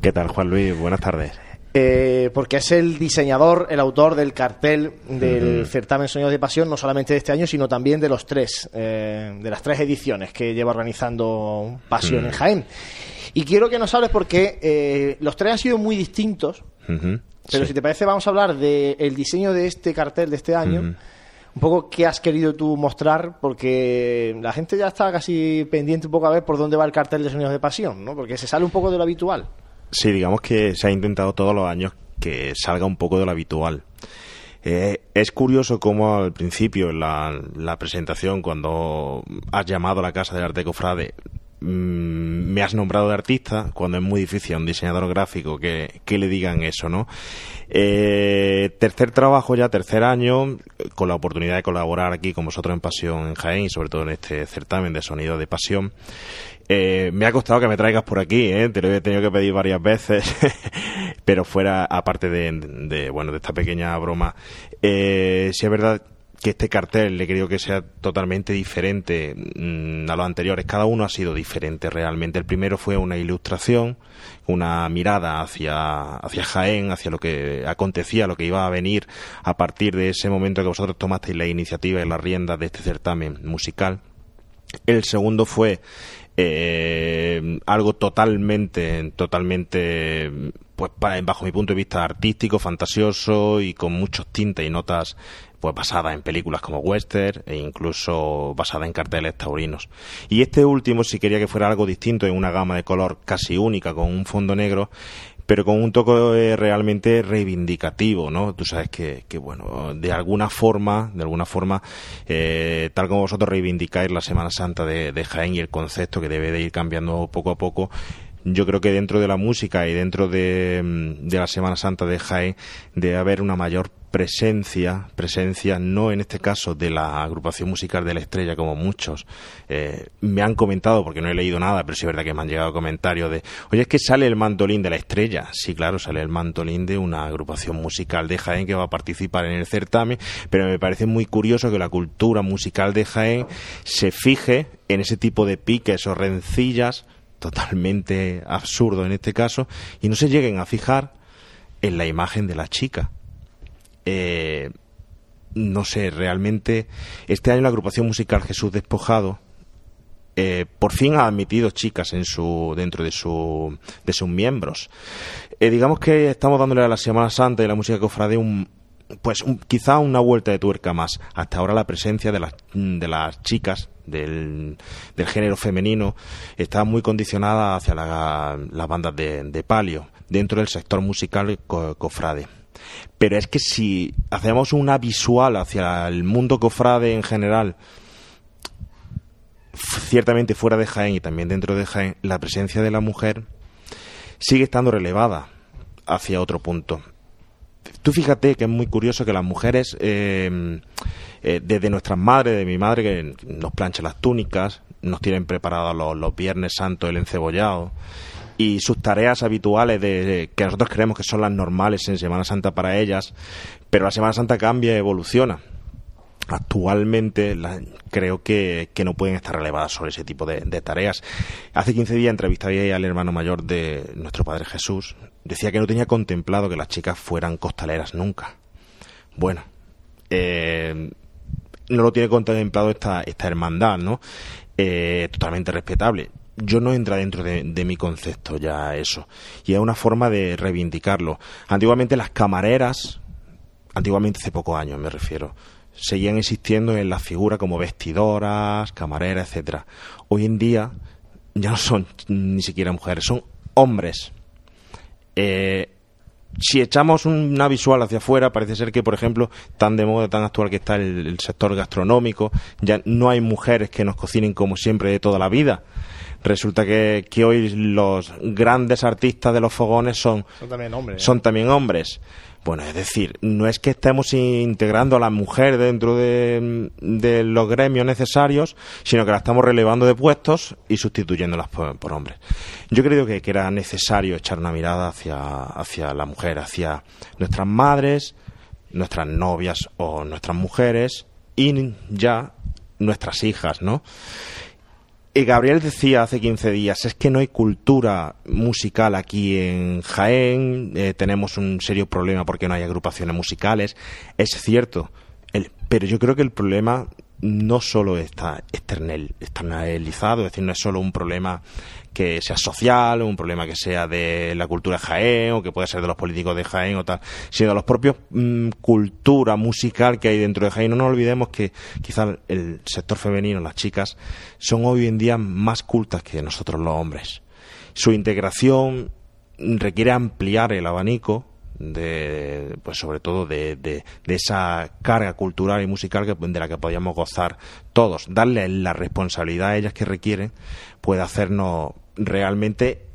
¿Qué tal, Juan Luis? Buenas tardes. Eh, porque es el diseñador, el autor del cartel del certamen Sonidos de Pasión, no solamente de este año, sino también de los tres, eh, de las tres ediciones que lleva organizando Pasión en Jaén. Y quiero que nos hables porque eh, los tres han sido muy distintos, pero sí. si te parece vamos a hablar del de diseño de este cartel de este año. Un poco qué has querido tú mostrar, porque la gente ya está casi pendiente un poco a ver por dónde va el cartel de Sonidos de Pasión, ¿no? Porque se sale un poco de lo habitual. Sí, digamos que se ha intentado todos los años que salga un poco de lo habitual. Eh, es curioso cómo al principio, en la, presentación, cuando has llamado a la Casa de Arte Cofrade, mmm, me has nombrado de artista, cuando es muy difícil a un diseñador gráfico que, que le digan eso, ¿no? Eh, tercer trabajo ya, tercer año, con la oportunidad de colaborar aquí con vosotros en Pasión en Jaén y sobre todo en este certamen de sonido de pasión. Eh, me ha costado que me traigas por aquí, ¿eh? te lo he tenido que pedir varias veces, pero fuera, aparte de, de, bueno, de esta pequeña broma, eh, si es verdad que este cartel le creo que sea totalmente diferente mmm, a los anteriores. Cada uno ha sido diferente realmente. El primero fue una ilustración, una mirada hacia, hacia Jaén, hacia lo que acontecía, lo que iba a venir a partir de ese momento que vosotros tomasteis la iniciativa y las riendas de este certamen musical. El segundo fue eh, algo totalmente, totalmente, pues bajo mi punto de vista artístico, fantasioso y con muchos tintes y notas pues basada en películas como western e incluso basada en carteles taurinos. Y este último si quería que fuera algo distinto en una gama de color casi única con un fondo negro pero con un toque realmente reivindicativo, ¿no? Tú sabes que, que bueno, de alguna forma, de alguna forma, eh, tal como vosotros reivindicáis la Semana Santa de, de Jaén y el concepto que debe de ir cambiando poco a poco, yo creo que dentro de la música y dentro de, de la Semana Santa de Jaén debe haber una mayor presencia, presencia no en este caso de la agrupación musical de la estrella como muchos eh, me han comentado, porque no he leído nada, pero sí es verdad que me han llegado comentarios de, oye, es que sale el mantolín de la estrella. Sí, claro, sale el mantolín de una agrupación musical de Jaén que va a participar en el certamen, pero me parece muy curioso que la cultura musical de Jaén se fije en ese tipo de piques o rencillas totalmente absurdo en este caso y no se lleguen a fijar en la imagen de la chica eh, no sé, realmente este año la agrupación musical Jesús Despojado eh, por fin ha admitido chicas en su dentro de su de sus miembros. Eh, digamos que estamos dándole a la Semana Santa y la música cofrade un pues un, quizá una vuelta de tuerca más. Hasta ahora la presencia de las de las chicas del, género femenino está muy condicionada hacia la, las bandas de, palio dentro del sector musical co, cofrade pero es que si hacemos una visual hacia el mundo cofrade en general, ciertamente fuera de Jaén y también dentro de Jaén, la presencia de la mujer sigue estando relevada hacia otro punto. Tú fíjate que es muy curioso que las mujeres, eh, eh, desde nuestras madres, de mi madre que nos plancha las túnicas, nos tienen preparados los, Viernes Santos el encebollado y sus tareas habituales de, que nosotros creemos que son las normales en Semana Santa para ellas, pero la Semana Santa cambia y evoluciona. Actualmente creo que, no pueden estar relevadas sobre ese tipo de, de tareas. Hace 15 días entrevisté al hermano mayor de nuestro Padre Jesús. Decía que no tenía contemplado que las chicas fueran costaleras nunca. Bueno, eh, no lo tiene contemplado esta, esta hermandad, ¿no? Eh, totalmente respetable. Yo no entra dentro de, de mi concepto ya eso. Y es una forma de reivindicarlo. Antiguamente las camareras, antiguamente hace pocos años me refiero, seguían existiendo en las figuras como vestidoras, camareras, etcétera. Hoy en día ya no son ni siquiera mujeres, son hombres. Eh, si echamos una visual hacia afuera, parece ser que, por ejemplo, tan de moda, tan actual que está el, el sector gastronómico, ya no hay mujeres que nos cocinen como siempre de toda la vida. Resulta que, que hoy los grandes artistas de los fogones son, Son también hombres. son también hombres. Bueno, es decir, no es que estemos integrando a la mujer dentro de, los gremios necesarios, sino que la estamos relevando de puestos y sustituyéndolas por, por hombres. Yo creo que, que era necesario echar una mirada hacia, hacia la mujer, hacia nuestras madres, nuestras novias o nuestras mujeres y ya nuestras hijas, ¿no? Y Gabriel decía hace 15 días, es que no hay cultura musical aquí en Jaén, eh, tenemos un serio problema porque no hay agrupaciones musicales. Es cierto, el- pero yo creo que el problema no solo está external- externalizado, es decir, no es solo un problema que sea social, un problema que sea de la cultura de Jaén, o que pueda ser de los políticos de Jaén o tal, sino de los propios mm, cultura musical que hay dentro de Jaén. No nos olvidemos que quizás el sector femenino, las chicas, son hoy en día más cultas que nosotros los hombres. Su integración requiere ampliar el abanico de pues sobre todo de, de- de esa carga cultural y musical que, de la que podíamos gozar todos darle la responsabilidad a ellas que requieren puede hacernos realmente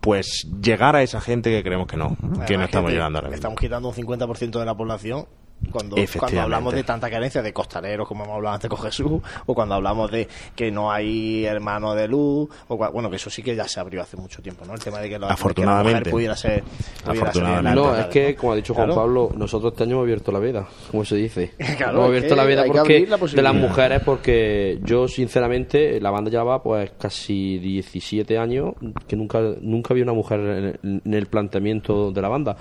pues llegar a esa gente que creemos que no que no estamos llegando ahora mismo. Estamos quitando un 50% de la población cuando, cuando hablamos de tanta carencia de costaleros, como hemos hablado antes con Jesús, o cuando hablamos de que no hay hermanos de luz, o bueno, que eso sí que ya se abrió hace mucho tiempo, ¿no? El tema de que, la- Afortunadamente. que la mujer pudiera ser. pudiera Afortunadamente. No, es que, como ha dicho Juan Claro. Pablo, nosotros este año hemos abierto la veda, como se dice. Claro, hemos abierto la veda porque la de las mujeres, porque yo, sinceramente, la banda llevaba pues casi 17 años que nunca nunca había una mujer en el, en el planteamiento de la banda.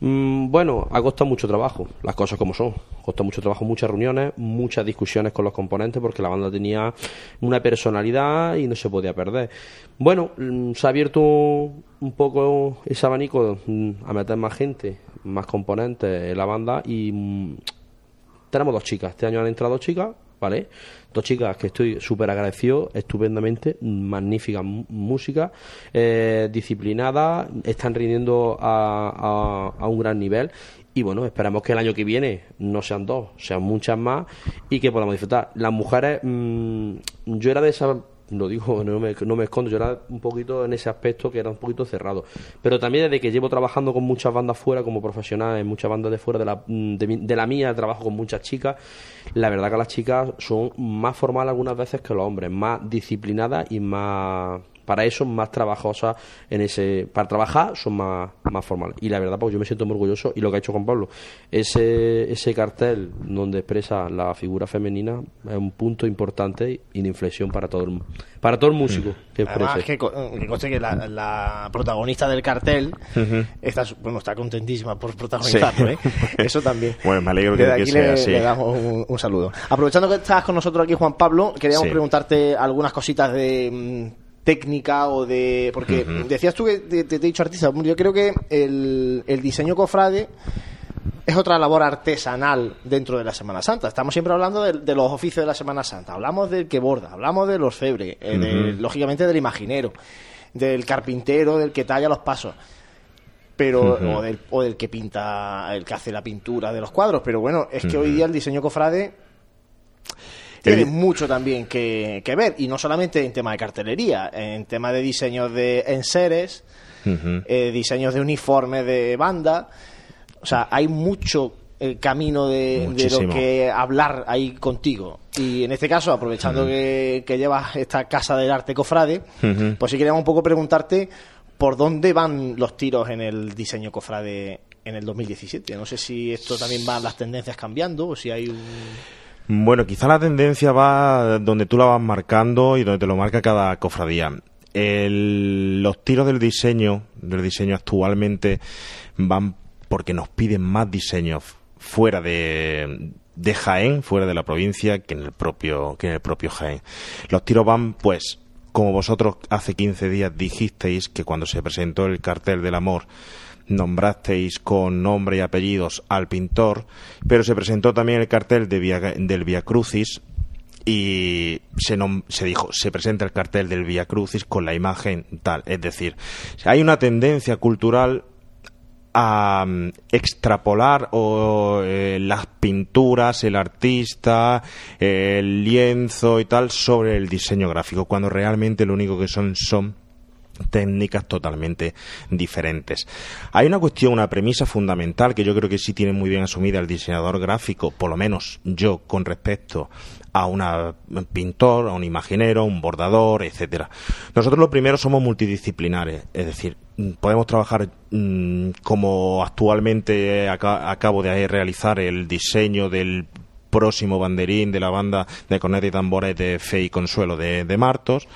Mm, bueno, ha costado mucho trabajo, las cosas como son. Costó mucho trabajo, muchas reuniones, muchas discusiones con los componentes porque la banda tenía una personalidad y no se podía perder. Bueno, mm, se ha abierto un poco ese abanico mm, a meter más gente, más componentes en la banda y mm, tenemos dos chicas. Este año han entrado dos chicas, ¿vale? Dos chicas que estoy súper agradecido, estupendamente, magnífica música, eh, disciplinada, están rindiendo a- a un gran nivel. Y bueno, esperamos que el año que viene no sean dos, sean muchas más y que podamos disfrutar. Las mujeres, mm, yo era de esa lo digo, no me, no me escondo, yo era un poquito en ese aspecto que era un poquito cerrado. Pero también desde que llevo trabajando con muchas bandas fuera como profesional, en muchas bandas de fuera de la, de, mi- de la mía, trabajo con muchas chicas, la verdad que las chicas son más formales algunas veces que los hombres, más disciplinadas y más para eso más trabajosas en ese para trabajar son más, más formales y la verdad pues yo me siento muy orgulloso y lo que ha hecho Juan Pablo ese ese cartel donde expresa la figura femenina es un punto importante y de inflexión para todo el para todo el músico que Además, que, que conste que la, la protagonista del cartel está, su- bueno, está contentísima por protagonizarlo, ¿eh? Eso también. Bueno, me alegro que- Desde que aquí sea le, así. le damos un, un saludo. Aprovechando que estás con nosotros aquí, Juan Pablo, queríamos Sí. preguntarte algunas cositas de mm, técnica o de... Porque decías tú que te, te- te he dicho artista. Yo creo que el, el diseño cofrade es otra labor artesanal dentro de la Semana Santa. Estamos siempre hablando de, de los oficios de la Semana Santa. Hablamos del que borda, hablamos de los febres, eh, lógicamente del imaginero, del carpintero, del que talla los pasos. Pero, o, del, o del que pinta, el que hace la pintura de los cuadros. Pero bueno, es que hoy día el diseño cofrade tiene mucho también que, que ver. Y no solamente en tema de cartelería, en tema de diseños de enseres, eh, diseños de uniformes de banda. O sea, hay mucho el camino de, lo que hablar ahí contigo. Y en este caso, aprovechando que, que llevas esta casa del arte cofrade, pues sí queríamos un poco preguntarte por dónde van los tiros en el diseño cofrade en el 2017. No sé si esto también van las tendencias cambiando o si hay un... Bueno, quizá la tendencia va donde tú la vas marcando y donde te lo marca cada cofradía. El- los tiros del diseño, del diseño actualmente van porque nos piden más diseños fuera de, de Jaén, fuera de la provincia, que en el propio, que en el propio Jaén. Los tiros van, pues, como vosotros hace 15 días dijisteis que cuando se presentó el cartel del amor nombrasteis con nombre y apellidos al pintor, pero se presentó también el cartel de del Via Crucis y se, se dijo, se presenta el cartel del Via Crucis con la imagen tal. Es decir, hay una tendencia cultural a mm, extrapolar o, eh, las pinturas, el artista, el lienzo y tal sobre el diseño gráfico, cuando realmente lo único que son son técnicas totalmente diferentes. Hay una cuestión, una premisa fundamental que yo creo que sí tiene muy bien asumida el diseñador gráfico, por lo menos yo con respecto a un pintor, a un imaginero, un bordador, etcétera. Nosotros lo primero somos multidisciplinares, es decir, podemos trabajar mm, como actualmente aca- acabo de realizar el diseño del próximo banderín de la banda de cornetas y tambores de Fe y Consuelo de Martos,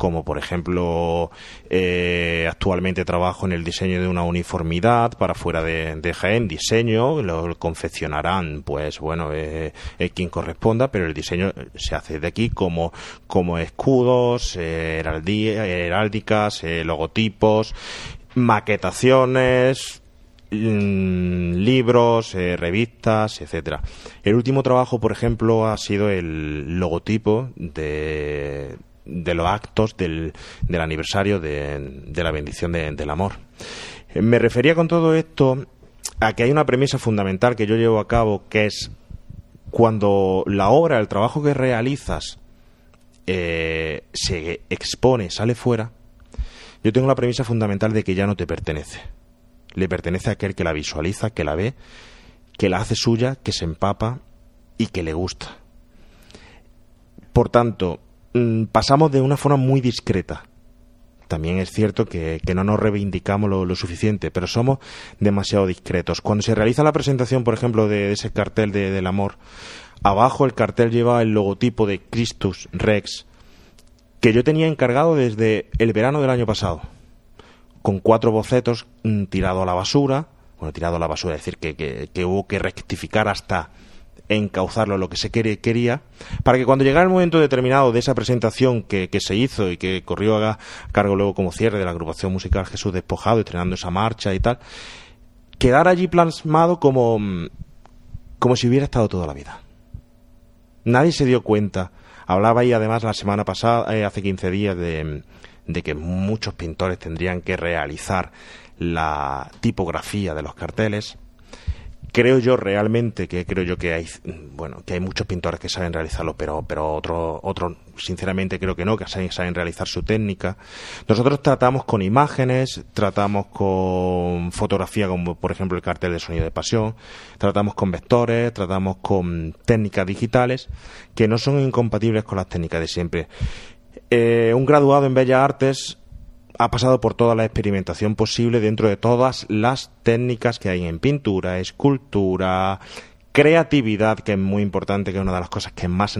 como por ejemplo eh, actualmente trabajo en el diseño de una uniformidad para fuera de, Jaén, diseño, lo confeccionarán pues bueno eh, quien corresponda, pero el diseño se hace de aquí como, como escudos, eh, heráldicas, eh, logotipos, maquetaciones, mm, libros, eh, revistas, etcétera. El último trabajo, por ejemplo, ha sido el logotipo de, de los actos del, del aniversario de, de la bendición de- del amor. Eh, Me refería con todo esto a que hay una premisa fundamental que yo llevo a cabo, que es cuando la obra, el trabajo que realizas, eh, se expone, sale fuera, yo tengo la premisa fundamental de que ya no te pertenece. Le pertenece a aquel que la visualiza, que la ve, que la hace suya, que se empapa y que le gusta. Por tanto, pasamos de una forma muy discreta. También es cierto que, no nos reivindicamos lo, suficiente, pero somos demasiado discretos. Cuando se realiza la presentación, por ejemplo, de, ese cartel de- del amor, abajo el cartel lleva el logotipo de Christus Rex, que yo tenía encargado desde el verano del año pasado, con cuatro bocetos mm, tirado a la basura, bueno, tirado a la basura, es decir, que- que hubo que rectificar hasta encauzarlo lo que se quería, para que cuando llegara el momento determinado de esa presentación que, se hizo y que corrió a cargo luego como cierre de la agrupación musical Jesús Despojado, estrenando esa marcha y tal, quedara allí plasmado como, mm, como si hubiera estado toda la vida. Nadie se dio cuenta. Hablaba ahí además la semana pasada, eh, hace 15 días, de, de que muchos pintores tendrían que realizar la tipografía de los carteles. Creo yo realmente que creo yo que hay bueno que hay muchos pintores que saben realizarlo, pero pero otros otros sinceramente creo que no, que saben, saben realizar su técnica. Nosotros tratamos con imágenes, tratamos con fotografía, como por ejemplo el cartel de sonido de pasión, tratamos con vectores, tratamos con técnicas digitales que no son incompatibles con las técnicas de siempre. Eh, un graduado en Bellas Artes ha pasado por toda la experimentación posible dentro de todas las técnicas que hay en pintura, escultura, creatividad, que es muy importante, que es una de las cosas que más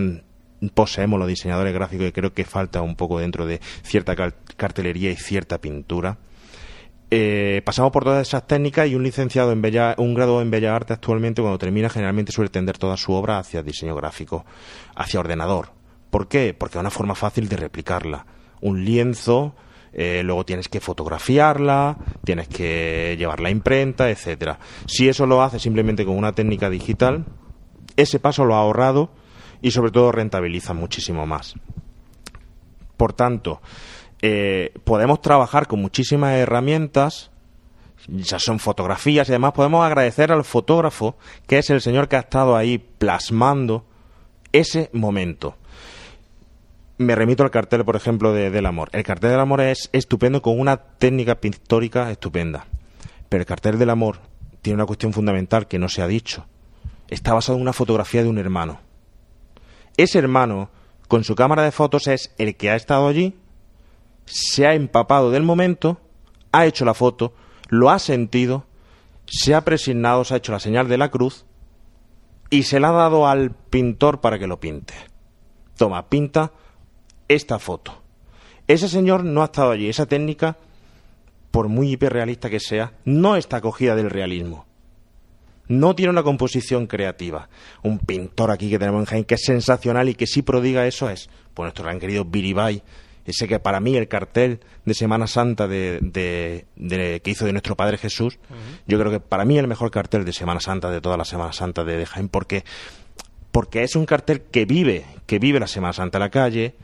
poseemos los diseñadores gráficos y creo que falta un poco dentro de cierta cartelería y cierta pintura. Eh, pasamos por todas esas técnicas y un licenciado en Bella, un graduado en Bellas Artes actualmente cuando termina generalmente suele tender toda su obra hacia diseño gráfico, hacia ordenador. ¿Por qué? Porque es una forma fácil de replicarla. Un lienzo, eh, luego tienes que fotografiarla, tienes que llevarla a imprenta, etcétera. Si eso lo hace simplemente con una técnica digital, ese paso lo ha ahorrado y sobre todo rentabiliza muchísimo más. Por tanto, eh, podemos trabajar con muchísimas herramientas, ya son fotografías y además podemos agradecer al fotógrafo, que es el señor que ha estado ahí plasmando ese momento. Me remito al cartel, por ejemplo, de, del amor. El cartel del amor es estupendo con una técnica pictórica estupenda. Pero el cartel del amor tiene una cuestión fundamental que no se ha dicho. está basado en una fotografía de un hermano. Ese hermano, con su cámara de fotos, es el que ha estado allí, se ha empapado del momento, ha hecho la foto, lo ha sentido, se ha presignado, se ha hecho la señal de la cruz y se la ha dado al pintor para que lo pinte. Toma, pinta esta foto. Ese señor no ha estado allí. Esa técnica, por muy hiperrealista que sea, no está cogida del realismo. No tiene una composición creativa. Un pintor aquí que tenemos en Jaén que es sensacional y que sí prodiga eso es, pues nuestro gran querido Biribay, ese que para mí el cartel de Semana Santa de, de, que hizo de nuestro Padre Jesús, yo creo que para mí el mejor cartel de Semana Santa de toda la Semana Santa de, Jaén, porque, porque es un cartel que vive, que vive la Semana Santa en la calle,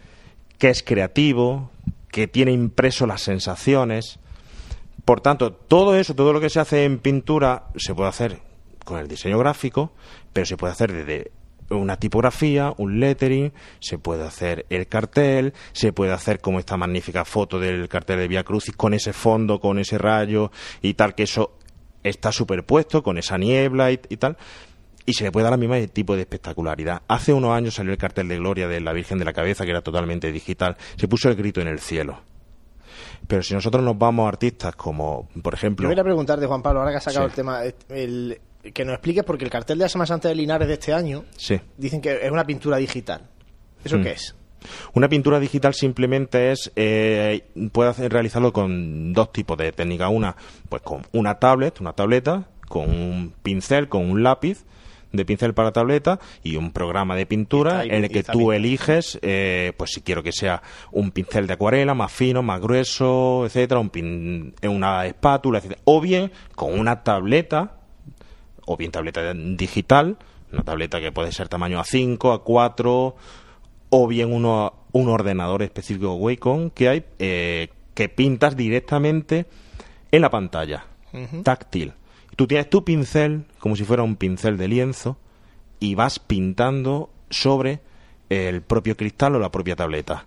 que es creativo, que tiene impreso las sensaciones. Por tanto, todo eso, todo lo que se hace en pintura, se puede hacer con el diseño gráfico, pero se puede hacer desde una tipografía, un lettering, se puede hacer el cartel, se puede hacer como esta magnífica foto del cartel de Via Crucis con ese fondo, con ese rayo y tal, que eso está superpuesto con esa niebla y, tal. Y se le puede dar la misma tipo de espectacularidad. Hace unos años salió el cartel de Gloria de la Virgen de la Cabeza, que era totalmente digital. Se puso el grito en el cielo. Pero si nosotros nos vamos a artistas como, por ejemplo... Yo voy a preguntarte, Juan Pablo, ahora que has sacado el tema, el, que nos expliques, porque el cartel de la Semana Santa de Linares de este año sí. dicen que es una pintura digital. ¿Eso mm. qué es? Una pintura digital simplemente es, eh, puede hacer, realizarlo con dos tipos de técnica. Una, pues con una tablet, una tableta, con un pincel, con un lápiz de pincel para tableta y un programa de pintura en el que tú eliges, eh, pues si quiero que sea un pincel de acuarela más fino, más grueso, etcétera, un una espátula, etcétera, o bien con una tableta o bien tableta digital, una tableta que puede ser tamaño A5, A4, o bien uno, un ordenador específico Wacom que hay eh, que pintas directamente en la pantalla, táctil. Tú tienes tu pincel como si fuera un pincel de lienzo y vas pintando sobre el propio cristal o la propia tableta.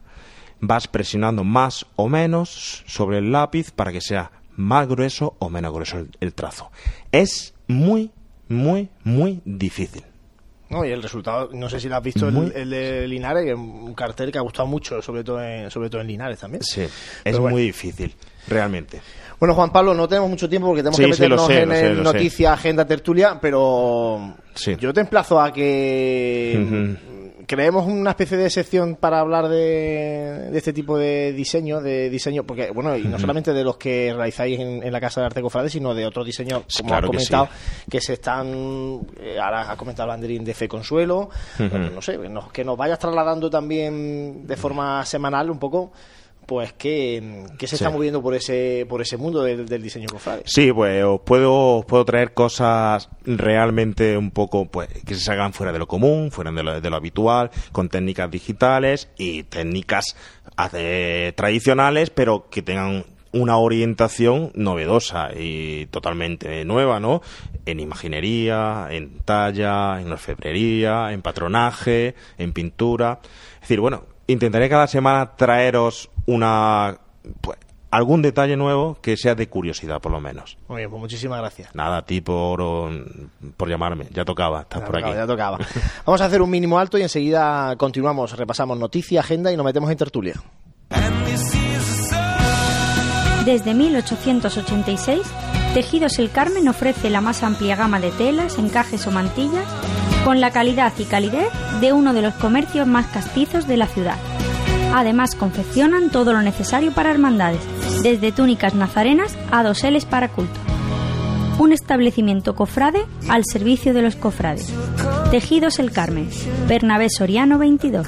Vas presionando más o menos sobre el lápiz para que sea más grueso o menos grueso el trazo. Es muy, muy, muy difícil. No, y el resultado, no sé si lo has visto, el, de Linares, que es un cartel que ha gustado mucho, sobre todo en, sobre todo en Linares también. Sí, es muy difícil, realmente. Bueno, Juan Pablo, no tenemos mucho tiempo porque tenemos que meternos en noticia, agenda, tertulia, pero yo te emplazo a que creemos una especie de sección para hablar de, este tipo de diseño, de diseño, porque, bueno, y no solamente de los que realizáis en, la Casa de Arte Cofrade, sino de otros diseños, como ha comentado, que, se están, eh, ahora ha comentado Banderín de Fe Consuelo, no sé, que nos vayas trasladando también de forma semanal un poco pues que, se está moviendo por ese por ese mundo del, diseño cofrade. Sí, pues os puedo, puedo traer cosas realmente un poco pues que se salgan fuera de lo común, fuera de lo, habitual, con técnicas digitales y técnicas eh, tradicionales, pero que tengan una orientación novedosa y totalmente nueva, ¿no? En imaginería, en talla, en orfebrería, en patronaje, en pintura. Es decir, bueno, intentaré cada semana traeros una pues, algún detalle nuevo que sea de curiosidad, por lo menos. Muy bien, pues muchísimas gracias. Nada, a ti por, por llamarme. Ya tocaba, estás por aquí. Ya tocaba. Vamos a hacer un mínimo alto y enseguida continuamos, repasamos noticia, agenda y nos metemos en tertulia. Desde 1886, Tejidos El Carmen ofrece la más amplia gama de telas, encajes o mantillas con la calidad y calidez de uno de los comercios más castizos de la ciudad Además, confeccionan todo lo necesario para hermandades, desde túnicas nazarenas a doseles para culto. Un establecimiento cofrade al servicio de los cofrades. Tejidos El Carmen, Bernabé Soriano 22.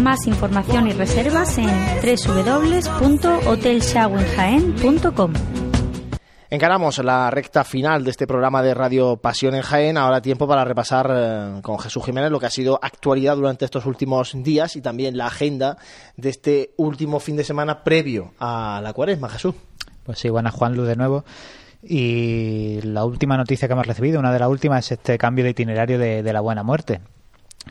Más información y reservas en www.hotelshawenjaen.com. Encaramos la recta final de este programa de Radio Pasión en Jaén. Ahora tiempo para repasar eh, con Jesús Jiménez lo que ha sido actualidad durante estos últimos días y también la agenda de este último fin de semana previo a la cuaresma. Jesús. Pues sí, buenas Juan Luz de nuevo. Y la última noticia que hemos recibido, una de las últimas, es este cambio de itinerario de, de la Buena Muerte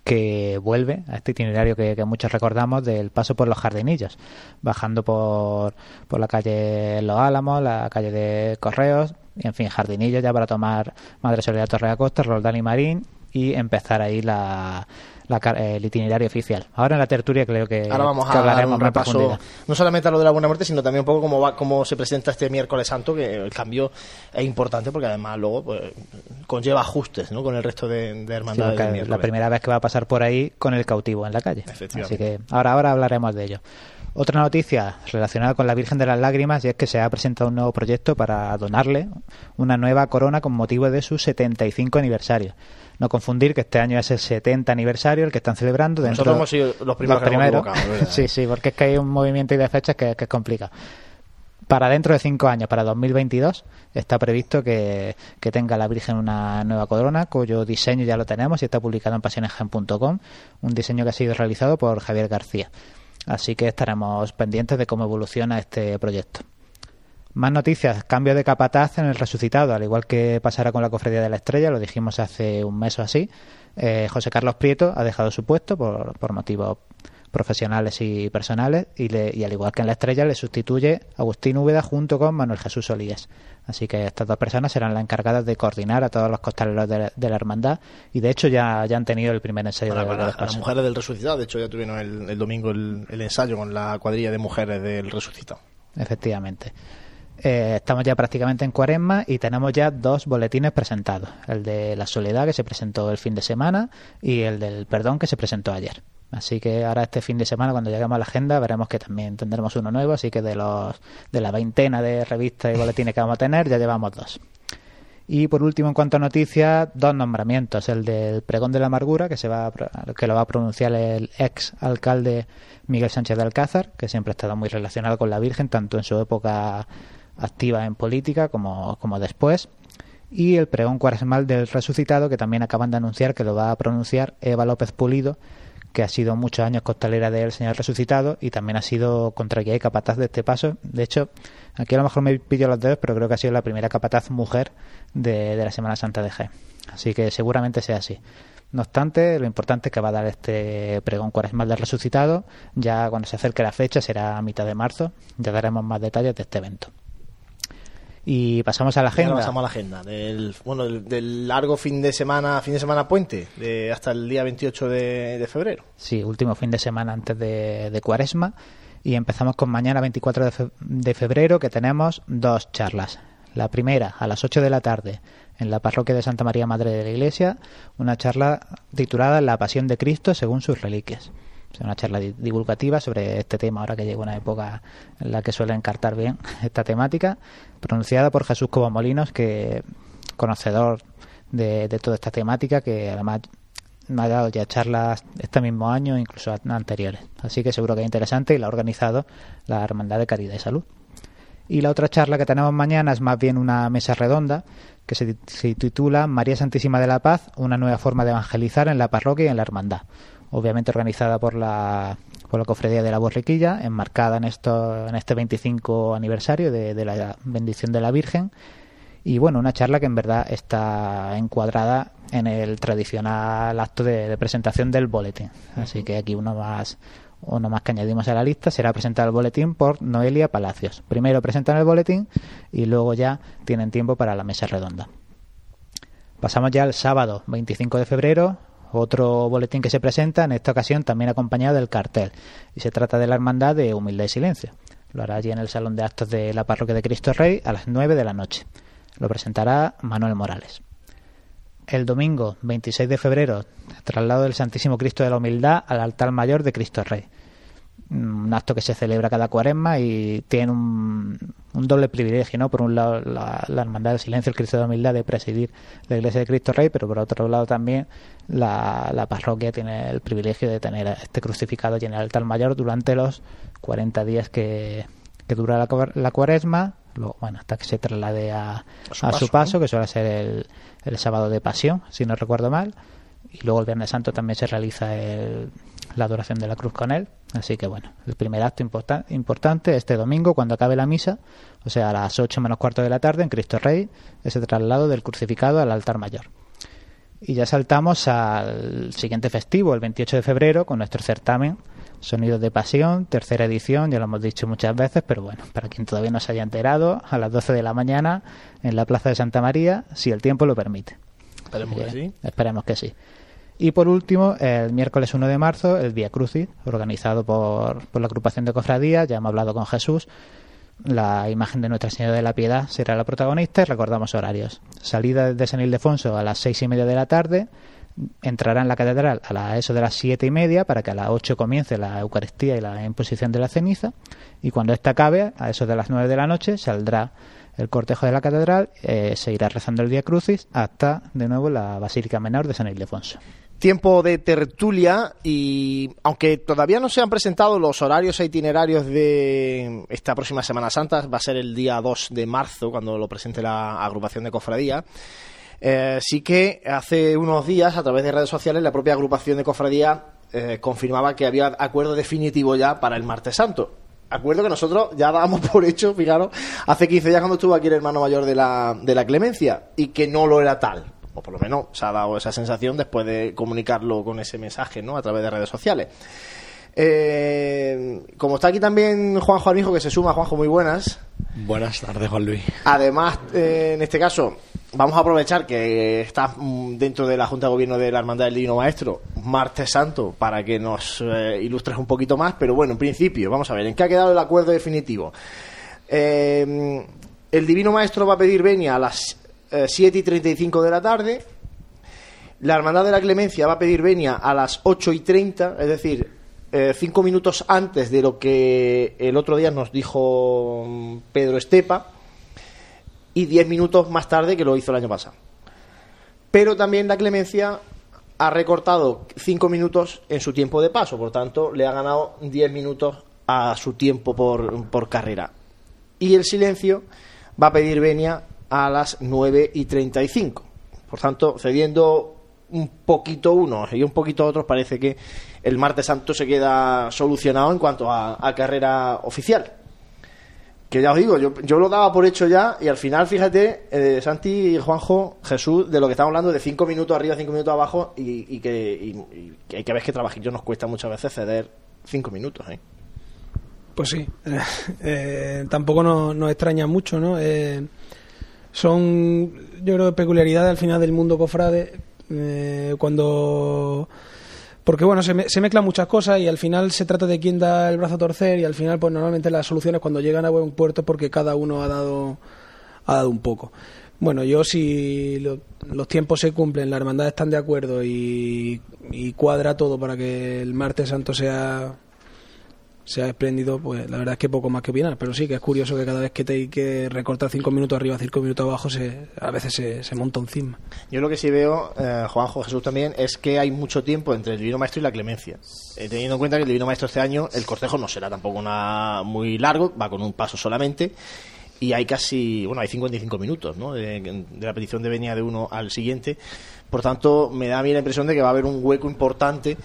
que vuelve a este itinerario que, muchos recordamos del paso por los jardinillos, bajando por, por la calle Los Álamos, la calle de Correos, y en fin, jardinillos ya para tomar Madre Soledad Torre Acosta, Roldán y Marín y empezar ahí la, la, el itinerario oficial. Ahora en la tertulia creo que, Ahora vamos que a hablaremos dar un repaso, no solamente a lo de la Buena Muerte, sino también un poco cómo, va, cómo se presenta este miércoles santo, que el cambio es importante porque además luego pues, conlleva ajustes ¿no? con el resto de, de Sí, hermandades del la primera vez que va a pasar por ahí con el cautivo en la calle. Así que ahora, ahora hablaremos de ello. Otra noticia relacionada con la Virgen de las Lágrimas y es que se ha presentado un nuevo proyecto para donarle una nueva corona con motivo de su 75 aniversario. No confundir que este año es el 70 aniversario el que están celebrando. Dentro Nosotros hemos sido los primeros sí, sí, porque es que hay un movimiento y de fechas que, que es complicado. Para dentro de cinco años, para 2022, está previsto que, que tenga la Virgen una nueva corona, cuyo diseño ya lo tenemos y está publicado en pasionesgen.com, un diseño que ha sido realizado por Javier García. Así que estaremos pendientes de cómo evoluciona este proyecto. Más noticias, cambio de capataz en el resucitado, al igual que pasará con la Cofradía de la Estrella, lo dijimos hace un mes o así. Eh, José Carlos Prieto ha dejado su puesto por, por motivos profesionales y personales y, le, y, al igual que en la Estrella le sustituye Agustín Úbeda junto con Manuel Jesús Solíes. Así que estas dos personas serán las encargadas de coordinar a todos los costaleros de, de la hermandad y de hecho ya, ya han tenido el primer ensayo para, de, para de las mujeres del resucitado, de hecho ya tuvieron el, el domingo el, el ensayo con la cuadrilla de mujeres del resucitado. Efectivamente. Eh, estamos ya prácticamente en cuaresma y tenemos ya dos boletines presentados. El de la soledad que se presentó el fin de semana y el del perdón que se presentó ayer. Así que ahora este fin de semana cuando lleguemos a la agenda veremos que también tendremos uno nuevo, así que de los de la veintena de revistas y boletines que vamos a tener ya llevamos dos. Y por último, en cuanto a noticias, dos nombramientos. El del pregón de la amargura, que, se va a, que lo va a pronunciar el ex alcalde Miguel Sánchez de Alcázar, que siempre ha estado muy relacionado con la Virgen, tanto en su época activa en política como, como después. Y el pregón cuaresmal del resucitado, que también acaban de anunciar que lo va a pronunciar Eva López Pulido, que ha sido muchos años costalera del Señor Resucitado y también ha sido contraguía y capataz de este paso. De hecho, aquí a lo mejor me pillo los dedos, pero creo que ha sido la primera capataz mujer de, de la Semana Santa de G. Así que seguramente sea así. No obstante, lo importante es que va a dar este pregón cuaresmal del resucitado. Ya cuando se acerque la fecha, será a mitad de marzo, ya daremos más detalles de este evento. Y pasamos a la agenda. Ahora pasamos a la agenda del bueno del, del, largo fin de semana, fin de semana puente, de hasta el día 28 de, de febrero. Sí, último fin de semana antes de, de Cuaresma. Y empezamos con mañana 24 de, fe, de febrero, que tenemos dos charlas. La primera, a las 8 de la tarde, en la parroquia de Santa María Madre de la Iglesia, una charla titulada La Pasión de Cristo según sus reliquias. Una charla divulgativa sobre este tema, ahora que llega una época en la que suele encartar bien esta temática, pronunciada por Jesús Cobamolinos, que conocedor de, toda esta temática, que además me ha dado ya charlas este mismo año, incluso anteriores. Así que seguro que es interesante y la ha organizado la Hermandad de Caridad y Salud. Y la otra charla que tenemos mañana es más bien una mesa redonda que se, titula María Santísima de la Paz, una nueva forma de evangelizar en la parroquia y en la hermandad. Obviamente organizada por la, por la Cofradía de la Borriquilla, enmarcada en, esto, en este 25 aniversario de, la bendición de la Virgen. Y bueno, una charla que en verdad está encuadrada en el tradicional acto de, de presentación del boletín. Así que aquí uno más, uno más que añadimos a la lista será presentar el boletín por Noelia Palacios. Primero presentan el boletín y luego ya tienen tiempo para la mesa redonda. Pasamos ya al sábado 25 de febrero, otro boletín que se presenta, en esta ocasión también acompañado del cartel, y se trata de la Hermandad de Humildad y Silencio. Lo hará allí en el Salón de Actos de la Parroquia de Cristo Rey a las 9 de la noche. Lo presentará Manuel Morales. El domingo 26 de febrero, traslado del Santísimo Cristo de la Humildad al altar mayor de Cristo Rey. Un acto que se celebra cada cuaresma y tiene un, un doble privilegio, ¿no? Por un lado, la, la, Hermandad del Silencio, el Cristo de la Humildad, de presidir la Iglesia de Cristo Rey, pero por otro lado también la, la parroquia tiene el privilegio de tener este crucificado en el altar mayor durante los 40 días que, que dura la, la cuaresma, luego, bueno, hasta que se traslade a, a su paso, que suele ser el, el sábado de pasión, si no recuerdo mal. Y luego el Viernes Santo también se realiza el, la adoración de la cruz con él. Así que bueno, el primer acto importa- importante este domingo, cuando acabe la misa, o sea, a las 8 menos cuarto de la tarde, en Cristo Rey, ese traslado del crucificado al altar mayor. Y ya saltamos al siguiente festivo, el 28 de febrero, con nuestro certamen Sonidos de Pasión, tercera edición, ya lo hemos dicho muchas veces, pero bueno, para quien todavía no se haya enterado, a las 12 de la mañana en la Plaza de Santa María, si el tiempo lo permite. Esperemos que sí. Esperemos que sí. Y por último, el miércoles 1 de marzo, el Vía Crucis, organizado por, por la agrupación de cofradías, ya hemos hablado con Jesús. La imagen de Nuestra Señora de la Piedad será la protagonista y recordamos horarios. Salida de San Ildefonso a las seis y media de la tarde, entrará en la catedral a eso de las siete y media para que a las 8 comience la Eucaristía y la imposición de la ceniza y cuando esta acabe, a eso de las 9 de la noche, saldrá el cortejo de la catedral, eh, se irá rezando el Día Crucis hasta de nuevo la Basílica Menor de San Ildefonso. Tiempo de tertulia y aunque todavía no se han presentado los horarios e itinerarios de esta próxima Semana Santa, va a ser el día 2 de marzo cuando lo presente la agrupación de cofradía. Eh, sí que hace unos días, a través de redes sociales, la propia agrupación de cofradía eh, confirmaba que había acuerdo definitivo ya para el martes santo. Acuerdo que nosotros ya dábamos por hecho, fijaros, hace 15 días cuando estuvo aquí el hermano mayor de la, de la Clemencia, y que no lo era tal. O por lo menos se ha dado esa sensación después de comunicarlo con ese mensaje, ¿no? A través de redes sociales. Eh, como está aquí también Juanjo Armijo, que se suma, Juanjo, muy buenas. Buenas tardes, Juan Luis. Además, eh, en este caso, vamos a aprovechar que está mm, dentro de la Junta de Gobierno de la Hermandad del Divino Maestro, Martes Santo, para que nos eh, ilustres un poquito más. Pero bueno, en principio, vamos a ver, ¿en qué ha quedado el acuerdo definitivo? Eh, el Divino Maestro va a pedir venia a las 7 y 35 de la tarde. La Hermandad de la Clemencia va a pedir venia a las 8 y 30, es decir, eh, cinco minutos antes de lo que el otro día nos dijo mm, Pedro Estepa y diez minutos más tarde que lo hizo el año pasado. Pero también la Clemencia ha recortado cinco minutos en su tiempo de paso, por tanto le ha ganado 10 minutos a su tiempo por, por carrera. Y el silencio va a pedir venia a las 9 y 35. Por tanto, cediendo un poquito unos y un poquito otros, parece que el martes santo se queda solucionado en cuanto a, a carrera oficial. Que ya os digo, yo, yo lo daba por hecho ya y al final, fíjate, eh, Santi y Juanjo, Jesús, de lo que estamos hablando, de cinco minutos arriba, cinco minutos abajo y, y que, y- que hay que ver que trabajillo nos cuesta muchas veces ceder cinco minutos. ¿eh? Pues sí, eh, tampoco nos, nos extraña mucho, ¿no? Eh, son, yo creo, peculiaridades al final del mundo cofrade, eh, cuando... Porque bueno, se, me- se mezclan muchas cosas y al final se trata de quién da el brazo a torcer y al final pues normalmente las soluciones cuando llegan a buen puerto porque cada uno ha dado, ha dado un poco. Bueno, yo si lo- los tiempos se cumplen, las hermandades están de acuerdo y, y cuadra todo para que el martes santo sea sea espléndido, pues la verdad es que poco más que opinar, pero sí que es curioso que cada vez que te hay que recortar cinco minutos arriba, cinco minutos abajo, se, a veces se, se monta un cisma. Yo lo que sí veo, eh, Juanjo, Jesús también, es que hay mucho tiempo entre el Divino Maestro y la Clemencia. Eh, teniendo en cuenta que el Divino Maestro este año, el cortejo no será tampoco una muy largo, va con un paso solamente. Y hay casi, bueno, hay 55 minutos, ¿no? De, de la petición de venia de uno al siguiente. Por tanto, me da a mí la impresión de que va a haber un hueco importante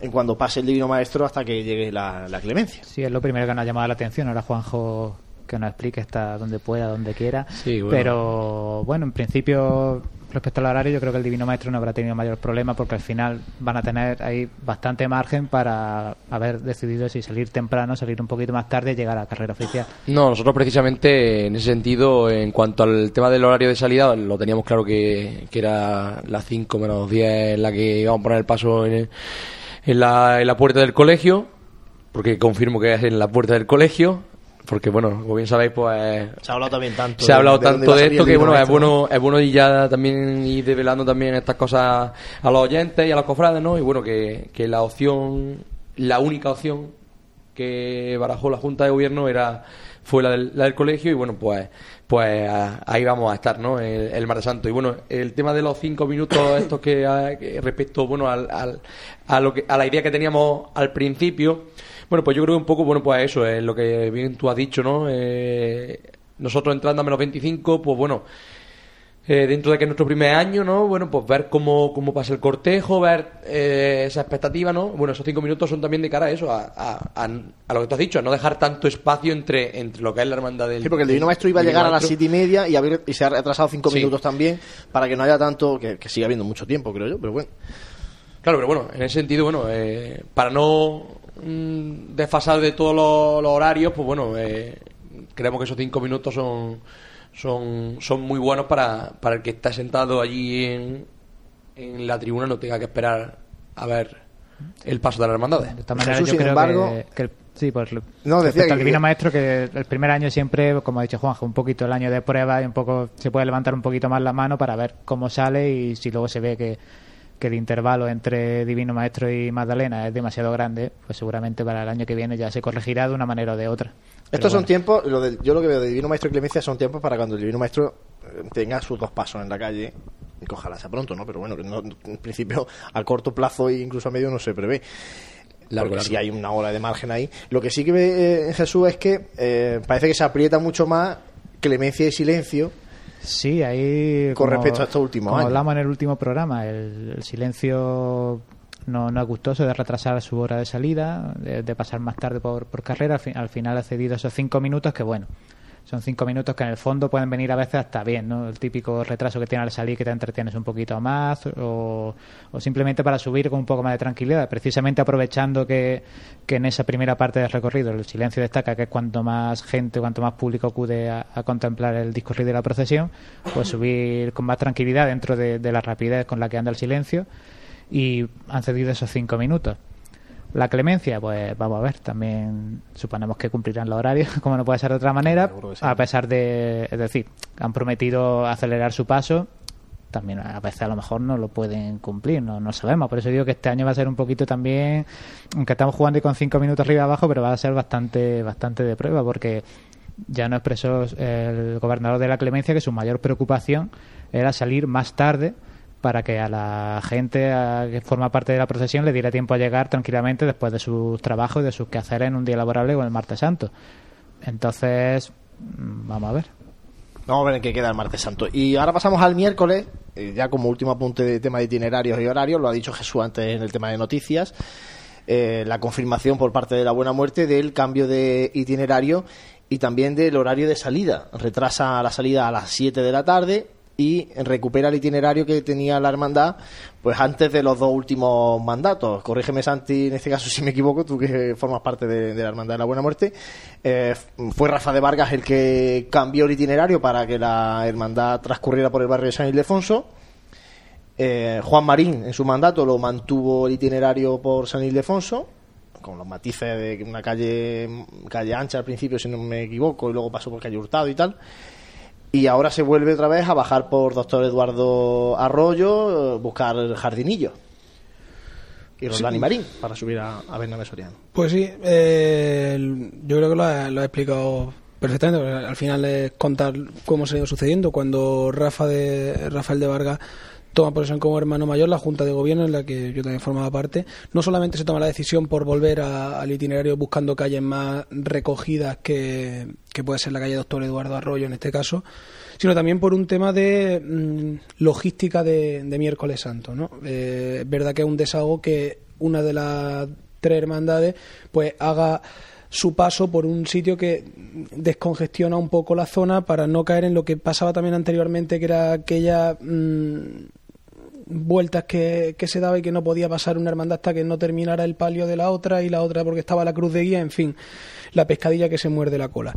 en cuando pase el Divino Maestro hasta que llegue la, la Clemencia. Sí, es lo primero que nos ha llamado la atención. Ahora Juanjo que nos explique hasta donde pueda, donde quiera. Sí, bueno. Pero bueno, en principio, respecto al horario, yo creo que el Divino Maestro no habrá tenido mayor problema porque al final van a tener ahí bastante margen para haber decidido si salir temprano, salir un poquito más tarde y llegar a la carrera oficial. No, nosotros precisamente en ese sentido, en cuanto al tema del horario de salida, lo teníamos claro que, que era las 5 menos 10 en la que íbamos a poner el paso en, en, la, en la puerta del colegio, porque confirmo que es en la puerta del colegio, porque bueno, como bien sabéis, pues Se ha hablado también tanto. se ha hablado de- de tanto de salir esto que bueno, es ¿no? bueno, es bueno y ya también ir develando también estas cosas a los oyentes y a los cofrades, ¿no? Y bueno, que, que la opción, la única opción que barajó la Junta de Gobierno era fue la del, la del colegio y bueno, pues pues a- ahí vamos a estar, ¿no? El, el Martes Santo. Y bueno, el tema de los cinco minutos estos que, ah, que respecto, bueno, al, al- a, lo que, a la idea que teníamos al principio, bueno, pues yo creo que un poco, bueno, pues eso es lo que bien tú has dicho, ¿no? Eh, nosotros entrando a menos 25, pues bueno, eh, dentro de que es nuestro primer año, ¿no? Bueno, pues ver cómo, cómo pasa el cortejo, ver eh, esa expectativa, ¿no? Bueno, esos cinco minutos son también de cara a eso, a, a, a, a lo que tú has dicho, a no dejar tanto espacio entre, entre lo que es la hermandad del... Sí, porque el Divino Maestro iba a llegar a las siete y media y, haber- y se ha retrasado cinco Sí. minutos también para que no haya tanto, que, que siga habiendo mucho tiempo, creo yo, pero bueno. Claro, pero bueno, en ese sentido, bueno, eh, para no mm, desfasar de todos los, los horarios, pues bueno, eh, creemos que esos cinco minutos son, son, son muy buenos para, para el que está sentado allí en, en la tribuna no tenga que esperar a ver el paso de las hermandades. De esta manera, Jesús, yo sin creo embargo- que, que el- sí, pues No, decía al Divino Maestro, que el primer año siempre, como ha dicho Juanjo, un poquito el año de prueba y un poco se puede levantar un poquito más la mano para ver cómo sale y si luego se ve que, que el intervalo entre Divino Maestro y Magdalena es demasiado grande, pues seguramente para el año que viene ya se corregirá de una manera o de otra. Estos son tiempos, lo del- yo lo que veo de Divino Maestro y Clemencia son tiempos para cuando el Divino Maestro eh, tenga sus dos pasos en la calle, y que ojalá sea pronto, ¿no? Pero bueno, no- en principio a corto plazo e incluso a medio no se prevé. Largo, porque largo. sí hay una hora de margen ahí. Lo que sí que ve eh, Jesús es que eh, parece que se aprieta mucho más Clemencia y Silencio Sí, ahí. Con como- respecto a estos últimos Como años. hablamos en el último programa, el, el silencio no, no es gustoso de retrasar su hora de salida, de, pasar más tarde por, por carrera. Al, al final ha cedido esos cinco minutos que, bueno, son cinco minutos que en el fondo pueden venir a veces hasta bien, ¿no? El típico retraso que tiene al salir que te entretienes un poquito más o, o simplemente para subir con un poco más de tranquilidad. Precisamente aprovechando que, que en esa primera parte del recorrido el silencio destaca que cuanto más gente, cuanto más público acude a, a contemplar el discurrir de la procesión, pues subir con más tranquilidad dentro de, de la rapidez con la que anda el silencio y han cedido esos cinco minutos. La clemencia, pues vamos a ver, también suponemos que cumplirán los horarios, como no puede ser de otra manera, sí. a pesar de, es decir, han prometido acelerar su paso, también a veces a lo mejor no lo pueden cumplir, no, no sabemos, por eso digo que este año va a ser un poquito también, aunque estamos jugando con cinco minutos arriba y abajo, pero va a ser bastante, bastante de prueba, porque ya no expresó el gobernador de la clemencia que su mayor preocupación era salir más tarde para que a la gente a- que forma parte de la procesión le diera tiempo a llegar tranquilamente después de sus trabajos y de sus quehaceres en un día laborable o el martes santo. Entonces, mm, vamos a ver. Vamos a ver en qué queda el martes santo. Y ahora pasamos al miércoles, eh, ya como último apunte de tema de itinerarios y horarios, lo ha dicho Jesús antes en el tema de noticias, eh, la confirmación por parte de la Buena Muerte del cambio de itinerario y también del horario de salida. Retrasa la salida a las 7 de la tarde y recupera el itinerario que tenía la hermandad pues antes de los dos últimos mandatos. Corrígeme Santi, en este caso si me equivoco, tú que formas parte de, la hermandad de la Buena Muerte. Eh, fue Rafa de Vargas el que cambió el itinerario para que la hermandad transcurriera por el barrio de San Ildefonso. Eh, Juan Marín en su mandato lo mantuvo el itinerario por San Ildefonso con los matices de una calle calle ancha al principio si no me equivoco y luego pasó por calle Hurtado y tal y ahora se vuelve otra vez a bajar por Doctor Eduardo Arroyo, eh, buscar el jardinillo. Y Roldán y Marín para subir a, a Bernabé Soriano. Pues sí, eh, yo creo que lo ha, lo ha explicado perfectamente. Al final es contar cómo se ha ido sucediendo. Cuando Rafa de, Rafael de Vargas toma posesión como hermano mayor, la Junta de Gobierno, en la que yo también formaba parte, no solamente se toma la decisión por volver a- al itinerario buscando calles más recogidas que, que puede ser la calle Doctor Eduardo Arroyo en este caso, sino también por un tema de mm, logística de, miércoles santo. ¿no? Eh, es verdad que es un desahogo que una de las tres hermandades pues haga su paso por un sitio que descongestiona un poco la zona para no caer en lo que pasaba también anteriormente que era aquella mm, vueltas que, se daba y que no podía pasar una hermandad hasta que no terminara el palio de la otra y la otra porque estaba la cruz de guía, en fin, la pescadilla que se muerde la cola.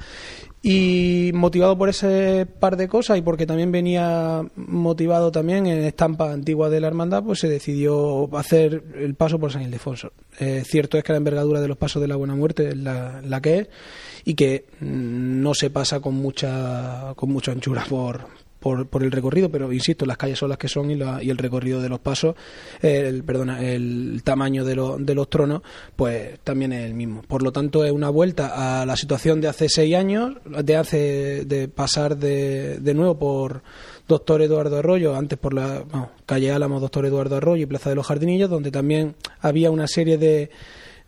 Y motivado por ese par de cosas y porque también venía motivado también en estampa antigua de la hermandad, pues se decidió hacer el paso por San Ildefonso. Eh, cierto es que la envergadura de los pasos de la Buena Muerte es la, la que es y que mm, no se pasa con mucha, con mucha anchura por, por, por el recorrido, pero insisto, las calles son las que son y, la- y el recorrido de los pasos, el, perdona, el tamaño de, lo- de los tronos, pues también es el mismo. Por lo tanto, es una vuelta a la situación de hace seis años, de hace de pasar de, de nuevo por Doctor Eduardo Arroyo, antes por la calle Álamo, Doctor Eduardo Arroyo y Plaza de los Jardinillos, donde también había una serie de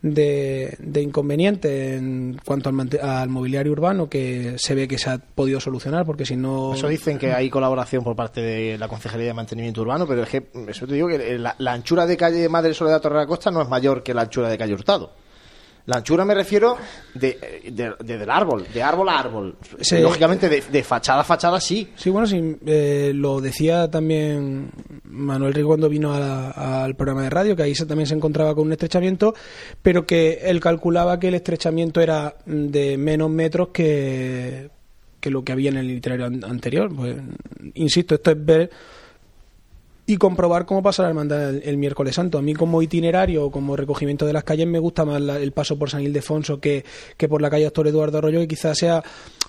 de, de inconveniente en cuanto al, mobiliario urbano que se ve que se ha podido solucionar porque si no Eso dicen que hay colaboración por parte de la Concejalía de Mantenimiento Urbano, pero es que, eso te digo, que la, anchura de calle Madre Soledad Torre Costa no es mayor que la anchura de calle Hurtado. La anchura me refiero de, de- de- del árbol, de árbol a árbol. Sí. Lógicamente, de, de fachada a fachada sí. Sí, bueno, sí, eh, lo decía también Manuel Rigo cuando vino al programa de radio, que ahí se, también se encontraba con un estrechamiento, pero que él calculaba que el estrechamiento era mm, de menos metros que, que lo que había en el itinerario an- anterior. Pues, insisto, esto es ver y comprobar cómo pasa la hermandad el, miércoles santo. A mí como itinerario o como recogimiento de las calles me gusta más la- el paso por San Ildefonso que, que por la calle Doctor Eduardo Arroyo, que quizás sea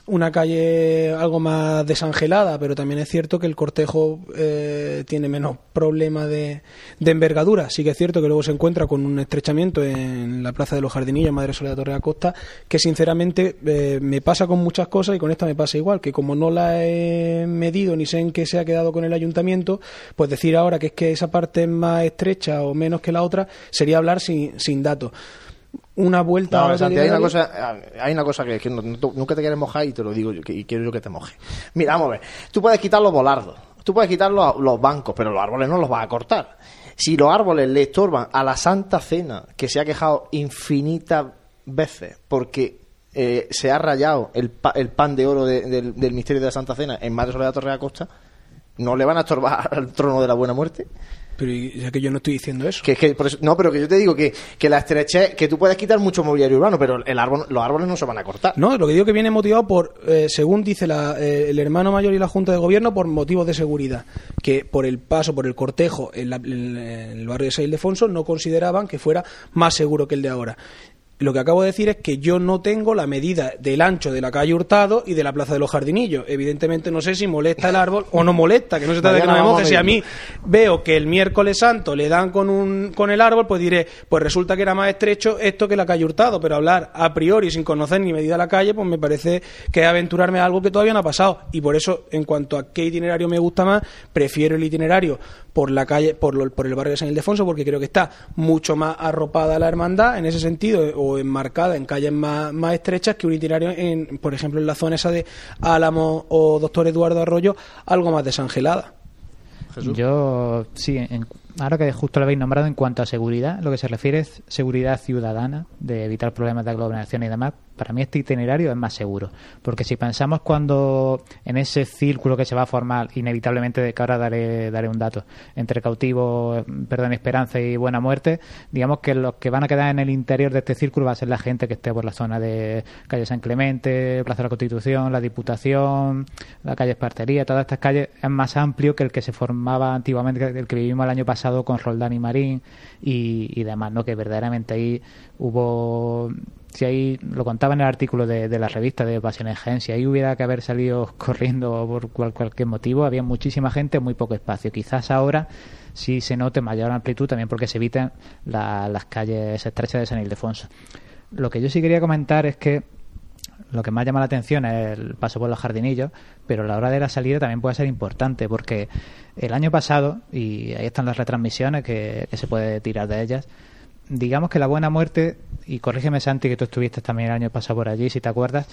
una calle algo más desangelada, pero también es cierto que el cortejo eh, tiene menos problema de, de envergadura. Sí que es cierto que luego se encuentra con un estrechamiento en la Plaza de los Jardinillos, Madre Soledad Torre Acosta, que sinceramente eh, me pasa con muchas cosas y con esta me pasa igual, que como no la he medido ni sé en qué se ha quedado con el ayuntamiento, pues ahora que es que esa parte es más estrecha o menos que la otra sería hablar sin, sin datos. Una vuelta No, a Santi, hay una cosa, hay una cosa que, que no- no- nunca te quieres mojar y te lo digo yo, que- y quiero yo que te moje. Mira, vamos a ver. Tú puedes quitar los volardos, tú puedes quitar los, los bancos, pero los árboles no los vas a cortar. Si los árboles le estorban a la Santa Cena, que se ha quejado infinitas veces porque eh, se ha rayado el, pa- el pan de oro de- del, del misterio de la Santa Cena en Madre Soledad Torre de Acosta, ¿no le van a estorbar al trono de la buena muerte? Pero ya que yo no estoy diciendo eso. Que, es que por eso- no, pero que yo te digo que, que la estrechez, que tú puedes quitar mucho mobiliario urbano, pero el árbol, los árboles no se van a cortar. No, lo que digo que viene motivado por, eh, según dice la- eh, el hermano mayor y la Junta de Gobierno, por motivos de seguridad. Que por el paso, por el cortejo en, la- en el barrio de San Ildefonso no consideraban que fuera más seguro que el de ahora. Lo que acabo de decir es que yo no tengo la medida del ancho de la calle Hurtado y de la Plaza de los Jardinillos. Evidentemente no sé si molesta el árbol o no molesta, que no se trata de que no me moje. Si a a mí veo que el miércoles santo le dan con, un, con el árbol, pues diré, pues resulta que era más estrecho esto que la calle Hurtado, pero hablar a priori sin conocer ni medida la calle, pues me parece que es aventurarme a algo que todavía no ha pasado. Y por eso, en cuanto a qué itinerario me gusta más, prefiero el itinerario por la calle, por, lo- por el barrio de San Ildefonso, porque creo que está mucho más arropada la hermandad en ese sentido, o enmarcada en calles más, más estrechas que un itinerario, en, por ejemplo, en la zona esa de Álamo o Doctor Eduardo Arroyo, algo más desangelada. Yo, sí, en- ahora que justo lo habéis nombrado en cuanto a seguridad, lo que se refiere es seguridad ciudadana, de evitar problemas de aglomeración y demás. Para mí este itinerario es más seguro, porque si pensamos cuando en ese círculo que se va a formar, inevitablemente, de que ahora daré, daré un dato, entre cautivo, perdón, esperanza y buena muerte, digamos que los que van a quedar en el interior de este círculo va a ser la gente que esté por la zona de calle San Clemente, Plaza de la Constitución, la Diputación, la calle Espartería, todas estas calles. Es más amplio que el que se formaba antiguamente, el que vivimos el año pasado con Roldán y Marín y, demás, ¿no? Que verdaderamente ahí hubo si ahí lo contaba en el artículo de, de la revista de Pasiones Gen, si ahí hubiera que haber salido corriendo por cual- cualquier motivo, había muchísima gente, muy poco espacio. Quizás ahora sí se note mayor amplitud también porque se evitan la- las calles estrechas de San Ildefonso. Lo que yo sí quería comentar es que lo que más llama la atención es el paso por los jardinillos, pero la hora de la salida también puede ser importante porque el año pasado, y ahí están las retransmisiones que, se puede tirar de ellas, digamos que la buena muerte, y corrígeme Santi que tú estuviste también el año pasado por allí, si te acuerdas,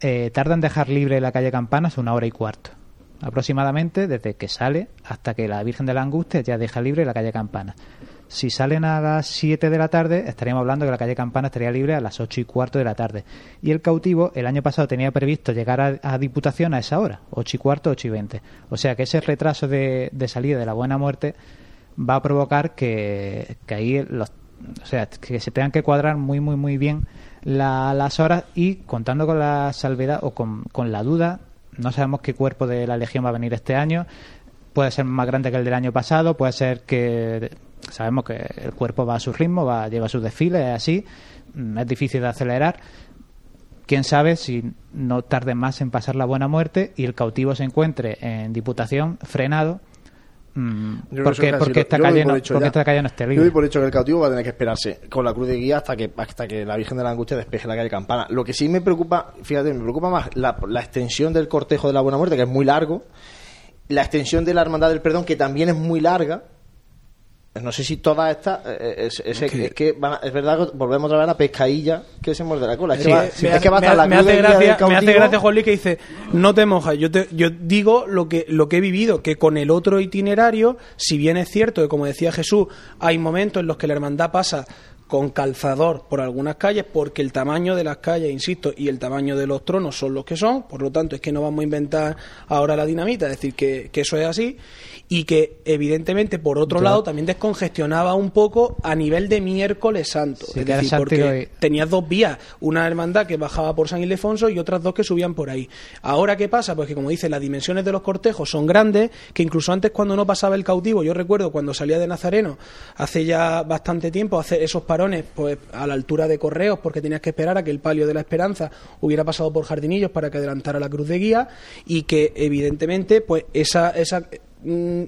eh, tarda en dejar libre la calle Campanas una hora y cuarto aproximadamente desde que sale hasta que la Virgen de la Angustia ya deja libre la calle Campana. Si salen a las 7 de la tarde, estaríamos hablando que la calle Campana estaría libre a las 8 y cuarto de la tarde. Y el cautivo, el año pasado tenía previsto llegar a, Diputación a esa hora, 8 y cuarto, 8 y 20. O sea que ese retraso de, salida de la Buena Muerte va a provocar que, que ahí los o sea, que se tengan que cuadrar muy, muy, muy bien la- las horas y contando con la salvedad o con la duda, no sabemos qué cuerpo de la Legión va a venir este año, puede ser más grande que el del año pasado, puede ser que sabemos que el cuerpo va a su ritmo, va lleva su desfile, es así, mm, es difícil de acelerar. Quién sabe si no tarde más en pasar la buena muerte y el cautivo se encuentre en Diputación frenado. mm, porque es porque esta calle no, porque esta calle no esté Yo doy por hecho que el cautivo va a tener que esperarse con la cruz de guía hasta que hasta que la Virgen de la Angustia despeje la calle Campana. Lo que sí me preocupa, fíjate, me preocupa más la, la extensión del cortejo de la Buena Muerte, que es muy largo, la extensión de la Hermandad del Perdón, que también es muy larga, no sé si todas estas eh, es, es, es que van a- es verdad que volvemos otra vez a la pescadilla que se muerde la cola. Es que, Sí, va, me, es que va a estar la me hace gracia, me hace gracia Juan Luis que dice no te mojas yo te, yo digo lo que lo que he vivido que con el otro itinerario si bien es cierto que como decía Jesús hay momentos en los que la hermandad pasa con calzador por algunas calles porque el tamaño de las calles, insisto, y el tamaño de los tronos son los que son, por lo tanto es que no vamos a inventar ahora la dinamita, es decir, que, que eso es así, y que evidentemente por otro Yo- lado también descongestionaba un poco a nivel de miércoles santo, Sí, es decir, porque tenías dos vías, una hermandad que bajaba por San Ildefonso y otras dos que subían por ahí. Ahora, ¿qué pasa? Pues que, como dice, las dimensiones de los cortejos son grandes, que incluso antes cuando no pasaba el cautivo, yo recuerdo cuando salía de Nazareno, hace ya bastante tiempo, hacer esos pues a la altura de Correos, porque tenías que esperar a que el palio de la Esperanza hubiera pasado por Jardinillos para que adelantara la cruz de guía y que evidentemente, pues esa... esa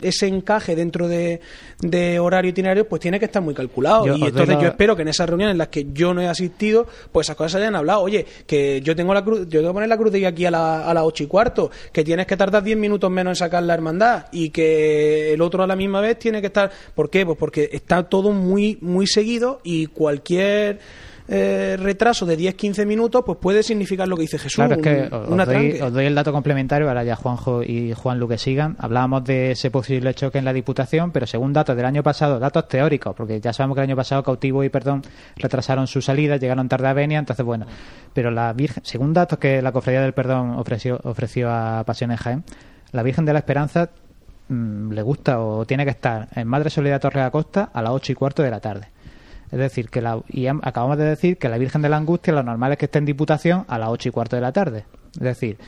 ese encaje dentro de, de horario itinerario pues tiene que estar muy calculado Yo y entonces la- yo espero que en esas reuniones en las que yo no he asistido, pues esas cosas se hayan hablado. Oye, que yo tengo la cruz, yo tengo que poner la cruz de guía aquí a, la, a las ocho y cuarto, que tienes que tardar 10 minutos menos en sacar la hermandad y que el otro a la misma vez tiene que estar. ¿Por qué? Pues porque está todo muy, muy seguido y cualquier. Eh, retraso de 10-15 minutos pues puede significar lo que dice Jesús Claro, es que un- os, doy, atranque. os doy el dato complementario, ahora ya Juanjo y Juan Luque sigan. Hablábamos de ese posible choque en la Diputación, pero según datos del año pasado, datos teóricos, porque ya sabemos que el año pasado Cautivo y Perdón retrasaron su salida, llegaron tarde a Venia, entonces bueno. Pero la Virgen, según datos que la Cofradía del Perdón ofreció, ofreció a Pasiones Jaén, la Virgen de la Esperanza mm, le gusta o tiene que estar en Madre Soledad Torre Acosta a las ocho y cuarto de la tarde. Es decir, que la, y am- acabamos de decir que la Virgen de la Angustia lo normal es que esté en Diputación a las ocho y cuarto de la tarde. Es decir,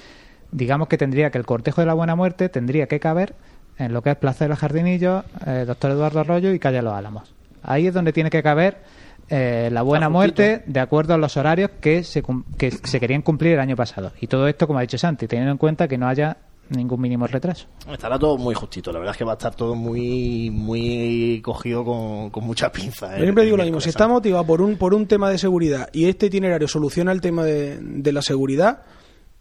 digamos que tendría que el cortejo de la Buena Muerte tendría que caber en lo que es Plaza de los Jardinillos, eh, Doctor Eduardo Arroyo y Calle Los Álamos. Ahí es donde tiene que caber eh, la Buena Muerte de acuerdo a los horarios que se, que se querían cumplir el año pasado. Y todo esto, como ha dicho Santi, teniendo en cuenta que no haya ningún mínimo retraso. Estará todo muy justito, la verdad es que va a estar todo muy muy cogido con, con mucha pinza. ¿eh? Yo siempre digo lo mismo, si está motivado por un, por un tema de seguridad y este itinerario soluciona el tema de, de la seguridad,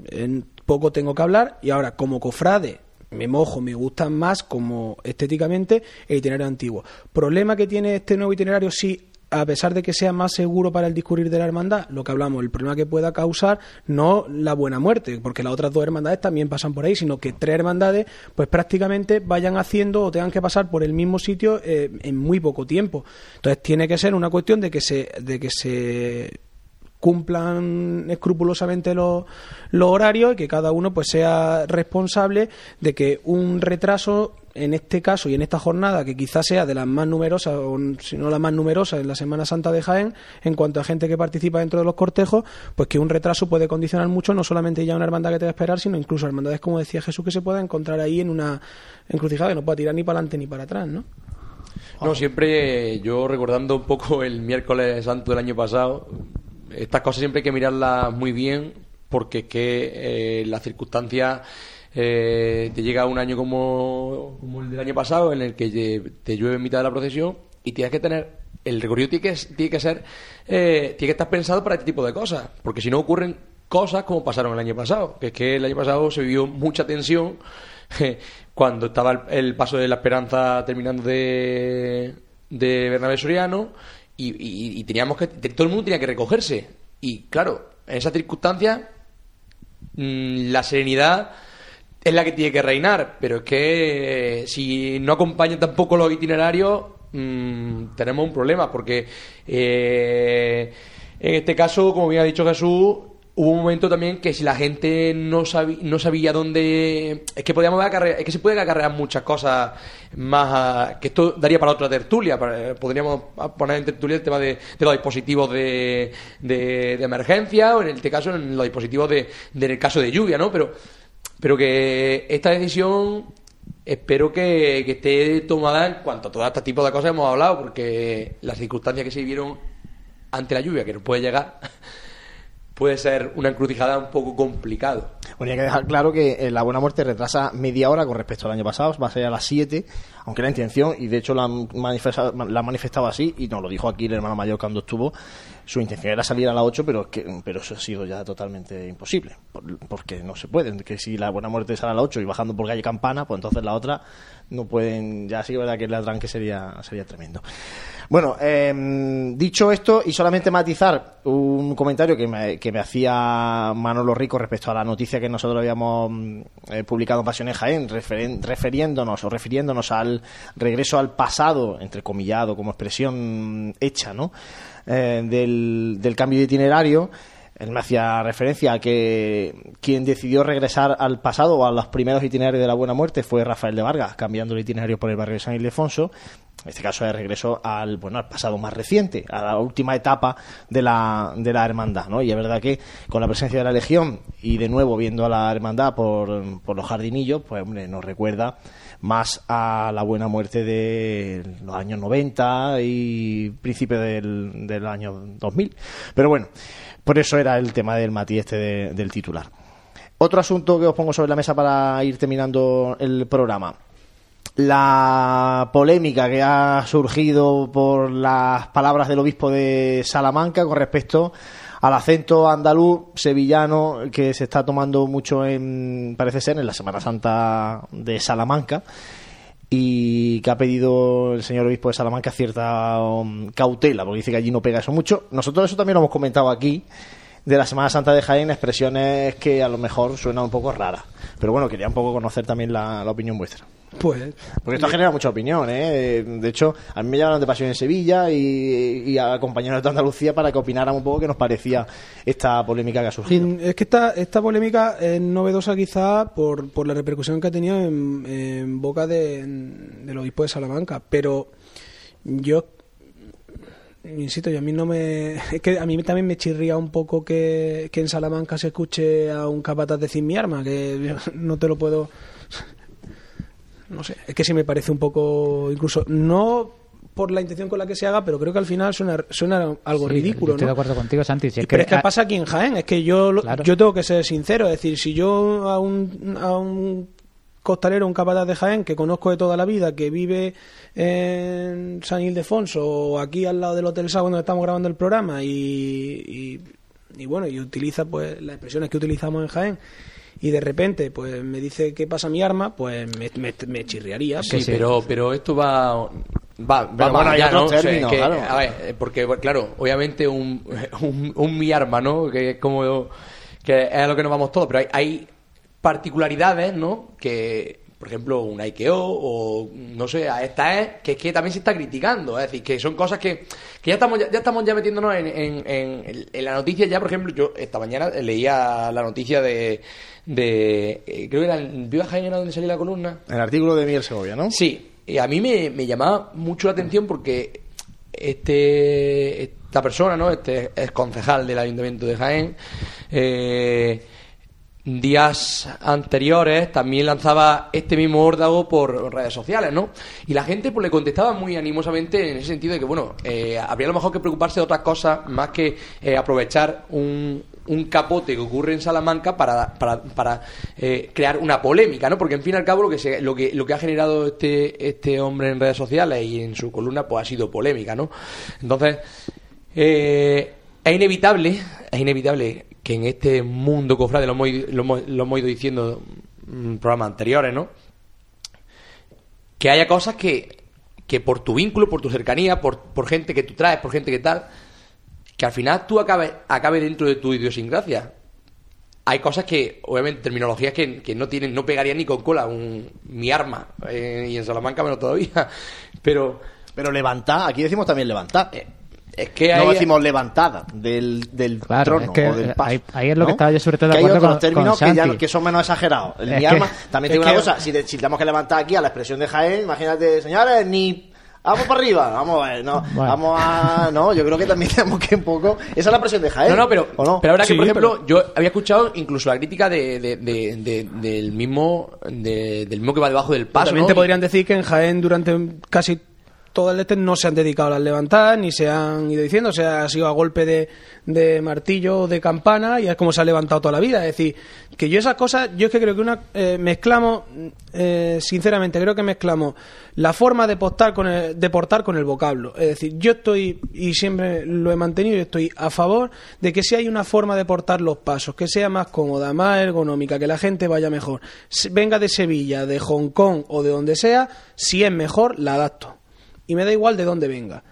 en poco tengo que hablar y ahora como cofrade me mojo, me gusta más como estéticamente el itinerario antiguo. Problema que tiene este nuevo itinerario sí a pesar de que sea más seguro para el discurrir de la hermandad, lo que hablamos, el problema que pueda causar no la buena muerte, porque las otras dos hermandades también pasan por ahí, sino que tres hermandades pues prácticamente vayan haciendo o tengan que pasar por el mismo sitio eh, en muy poco tiempo. Entonces tiene que ser una cuestión de que se de que se cumplan escrupulosamente los, los horarios y que cada uno pues sea responsable de que un retraso en este caso y en esta jornada que quizás sea de las más numerosas o si no la más numerosa en la Semana Santa de Jaén en cuanto a gente que participa dentro de los cortejos pues que un retraso puede condicionar mucho no solamente ya una hermandad que te va a esperar sino incluso hermandades como decía Jesús que se pueda encontrar ahí en una encrucijada que no pueda tirar ni para adelante ni para atrás ¿no? No, siempre yo recordando un poco el miércoles santo del año pasado, estas cosas siempre hay que mirarlas muy bien porque es que eh, las circunstancias eh, te llega un año como, como el del año pasado en el que te llueve en mitad de la procesión y tienes que tener el recorrido tiene que, tiene que ser eh, tiene que estar pensado para este tipo de cosas porque si no ocurren cosas como pasaron el año pasado que es que el año pasado se vivió mucha tensión cuando estaba el, el paso de la esperanza terminando de, de Bernabé Soriano y, y- y teníamos que todo el mundo tenía que recogerse. Y claro en esas circunstancias mm, la serenidad es la que tiene que reinar pero es que eh, si no acompañan tampoco los itinerarios mm, tenemos un problema porque eh, en este caso como bien ha dicho Jesús hubo un momento también que si la gente no, no sabía dónde es que podíamos acarrear, es que se pueden acarrear muchas cosas más a- que esto daría para otra tertulia podríamos poner en tertulia el tema de, de los dispositivos de, de, de emergencia o en este caso en los dispositivos de, de- en el caso de lluvia no pero pero que esta decisión espero que, que esté tomada en cuanto a todo este tipo de cosas hemos hablado porque las circunstancias que se vivieron ante la lluvia que nos puede llegar puede ser una encrucijada un poco complicado. Bueno, hay que dejar claro que eh, la Buena Muerte retrasa media hora con respecto al año pasado, va a ser a las 7, aunque la intención, y de hecho la han manifestado, la han manifestado así, y nos lo dijo aquí el hermano mayor cuando estuvo, su intención era salir a las 8, pero, que, pero eso ha sido ya totalmente imposible, por- porque no se puede, que si la Buena Muerte sale a las 8 y bajando por calle Campana, pues entonces la otra no pueden, ya sí verdad que el atranque sería, sería tremendo. Bueno, em, dicho esto, y solamente matizar un comentario que me, que me hacía Manolo Rico respecto a la noticia que nosotros habíamos mm, eh, publicado en Pasiones Jaén, referen- refiriéndonos o refiriéndonos al regreso al pasado, entrecomillado como expresión hecha, ¿no? Eh, del, del cambio de itinerario. Él me hacía referencia a que quien decidió regresar al pasado o a los primeros itinerarios de la Buena Muerte fue Rafael de Vargas, cambiando el itinerario por el barrio de San Ildefonso. En este caso, de regreso al, bueno, al pasado más reciente, a la última etapa de la, de la hermandad. ¿no? Y es verdad que con la presencia de la Legión y de nuevo viendo a la hermandad por, por los jardinillos, pues hombre, nos recuerda más a la buena muerte de los años 90 y principios del, del año 2000. Pero bueno, por eso era el tema del matiz este de- del titular. Otro asunto que os pongo sobre la mesa para ir terminando el programa. La polémica que ha surgido por las palabras del obispo de Salamanca con respecto al acento andaluz sevillano que se está tomando mucho en, parece ser, en la Semana Santa de Salamanca y que ha pedido el señor obispo de Salamanca cierta um, cautela, porque dice que allí no pega eso mucho. Nosotros eso también lo hemos comentado aquí, de la Semana Santa de Jaén, expresiones que a lo mejor suenan un poco raras. Pero bueno, quería un poco conocer también la, la opinión vuestra. Pues. Porque esto genera mucha opinión, ¿eh? De hecho, a mí me llamaron de Pasión en Sevilla y, y a compañeros de Andalucía para que opinaran un poco qué nos parecía esta polémica que ha surgido. Es que esta, esta polémica es novedosa quizá por, por la repercusión que ha tenido en, en boca de, del obispo de Salamanca, pero yo insisto, y a mí no me es que a mí también me chirría un poco que, que en Salamanca se escuche a un capataz decir mi arma, que yo no te lo puedo no sé, es que sí me parece un poco incluso no por la intención con la que se haga, pero creo que al final suena, suena algo Sí, ridículo, yo estoy ¿no? de acuerdo contigo, Santi. si es pero que es que pasa aquí en Jaén, es que yo, Claro. yo tengo que ser sincero, es decir, si yo a un, a un costalero, un capataz de Jaén que conozco de toda la vida, que vive en San Ildefonso o aquí al lado del Hotel Sá donde estamos grabando el programa y, y, y bueno, y utiliza pues las expresiones que utilizamos en Jaén y de repente pues me dice que pasa mi arma, pues me, me, me chirriaría. Sí, pues. pero, pero esto va. Va, va bueno, allá, ¿no? O sea, términos, que, claro. a ver, porque, claro, obviamente un, un, un mi arma, ¿no? Que es como. que es a lo que nos vamos todos, pero hay, hay particularidades, ¿no? Que, por ejemplo, un IKEO o, no sé, a esta es, que es que también se está criticando, es decir, que son cosas que, que ya estamos ya, ya estamos ya metiéndonos en, en, en, en la noticia ya, por ejemplo, yo esta mañana leía la noticia de, de eh, creo que era en Viva Jaén era donde salía la columna, El artículo de Miguel Segovia, ¿no? Sí, y a mí me, me llamaba mucho la atención porque este esta persona, ¿no? Este es concejal del Ayuntamiento de Jaén. eh, días anteriores también lanzaba este mismo órdago por redes sociales, ¿no? Y la gente pues le contestaba muy animosamente en ese sentido de que, bueno, eh, habría a lo mejor que preocuparse de otras cosas más que eh, aprovechar un, un capote que ocurre en Salamanca para, para, para eh, crear una polémica, ¿no? Porque en fin y al cabo lo que, se, lo que, lo que ha generado este, este hombre en redes sociales y en su columna pues ha sido polémica, ¿no? Entonces, eh, es inevitable, es inevitable que en este mundo cofrade, lo hemos, ido- lo hemos, lo hemos ido diciendo en programas anteriores, ¿no? Que haya cosas que, que por tu vínculo, por tu cercanía, por, por gente que tú traes, por gente que tal, que al final tú acabes acabe dentro de tu idiosincrasia. Hay cosas que, obviamente, terminologías que, que no tienen, no pegarían ni con cola, un, mi arma, eh, y en Salamanca menos todavía. Pero Pero levantar, aquí decimos también levantar. Es que no hay- decimos levantada del, del Claro, trono es que o del paso. ahí- ahí es lo que estaba yo sobre todo de hay con- términos con que, ya, que son menos exagerados. El Es mi que- arma, también te digo una que- cosa, si, te- si tenemos que levantar aquí a la expresión de Jaén, imagínate, señores, ni... Vamos para arriba, vamos a ver, no, Bueno. vamos a... No, yo creo que también tenemos que un poco... Esa es la presión de Jaén. No, no, pero, pero ahora que, Sí, por ejemplo, yo había escuchado incluso la crítica de, de- de- de- del mismo de- del mismo que va debajo del paso. También ¿no? te podrían decir que en Jaén durante casi todo el este no se han dedicado a las levantadas, ni se han ido diciendo, o sea, ha sido a golpe de, de martillo o de campana y es como se ha levantado toda la vida. Es decir, que yo esas cosas, yo es que creo que una eh, mezclamos, eh, sinceramente, creo que mezclamos la forma de portar con el, de portar con el vocablo. Es decir, yo estoy, y siempre lo he mantenido, y estoy a favor de que si hay una forma de portar los pasos, que sea más cómoda, más ergonómica, que la gente vaya mejor, venga de Sevilla, de Hong Kong o de donde sea, si es mejor, la adapto. Y me da igual de dónde venga.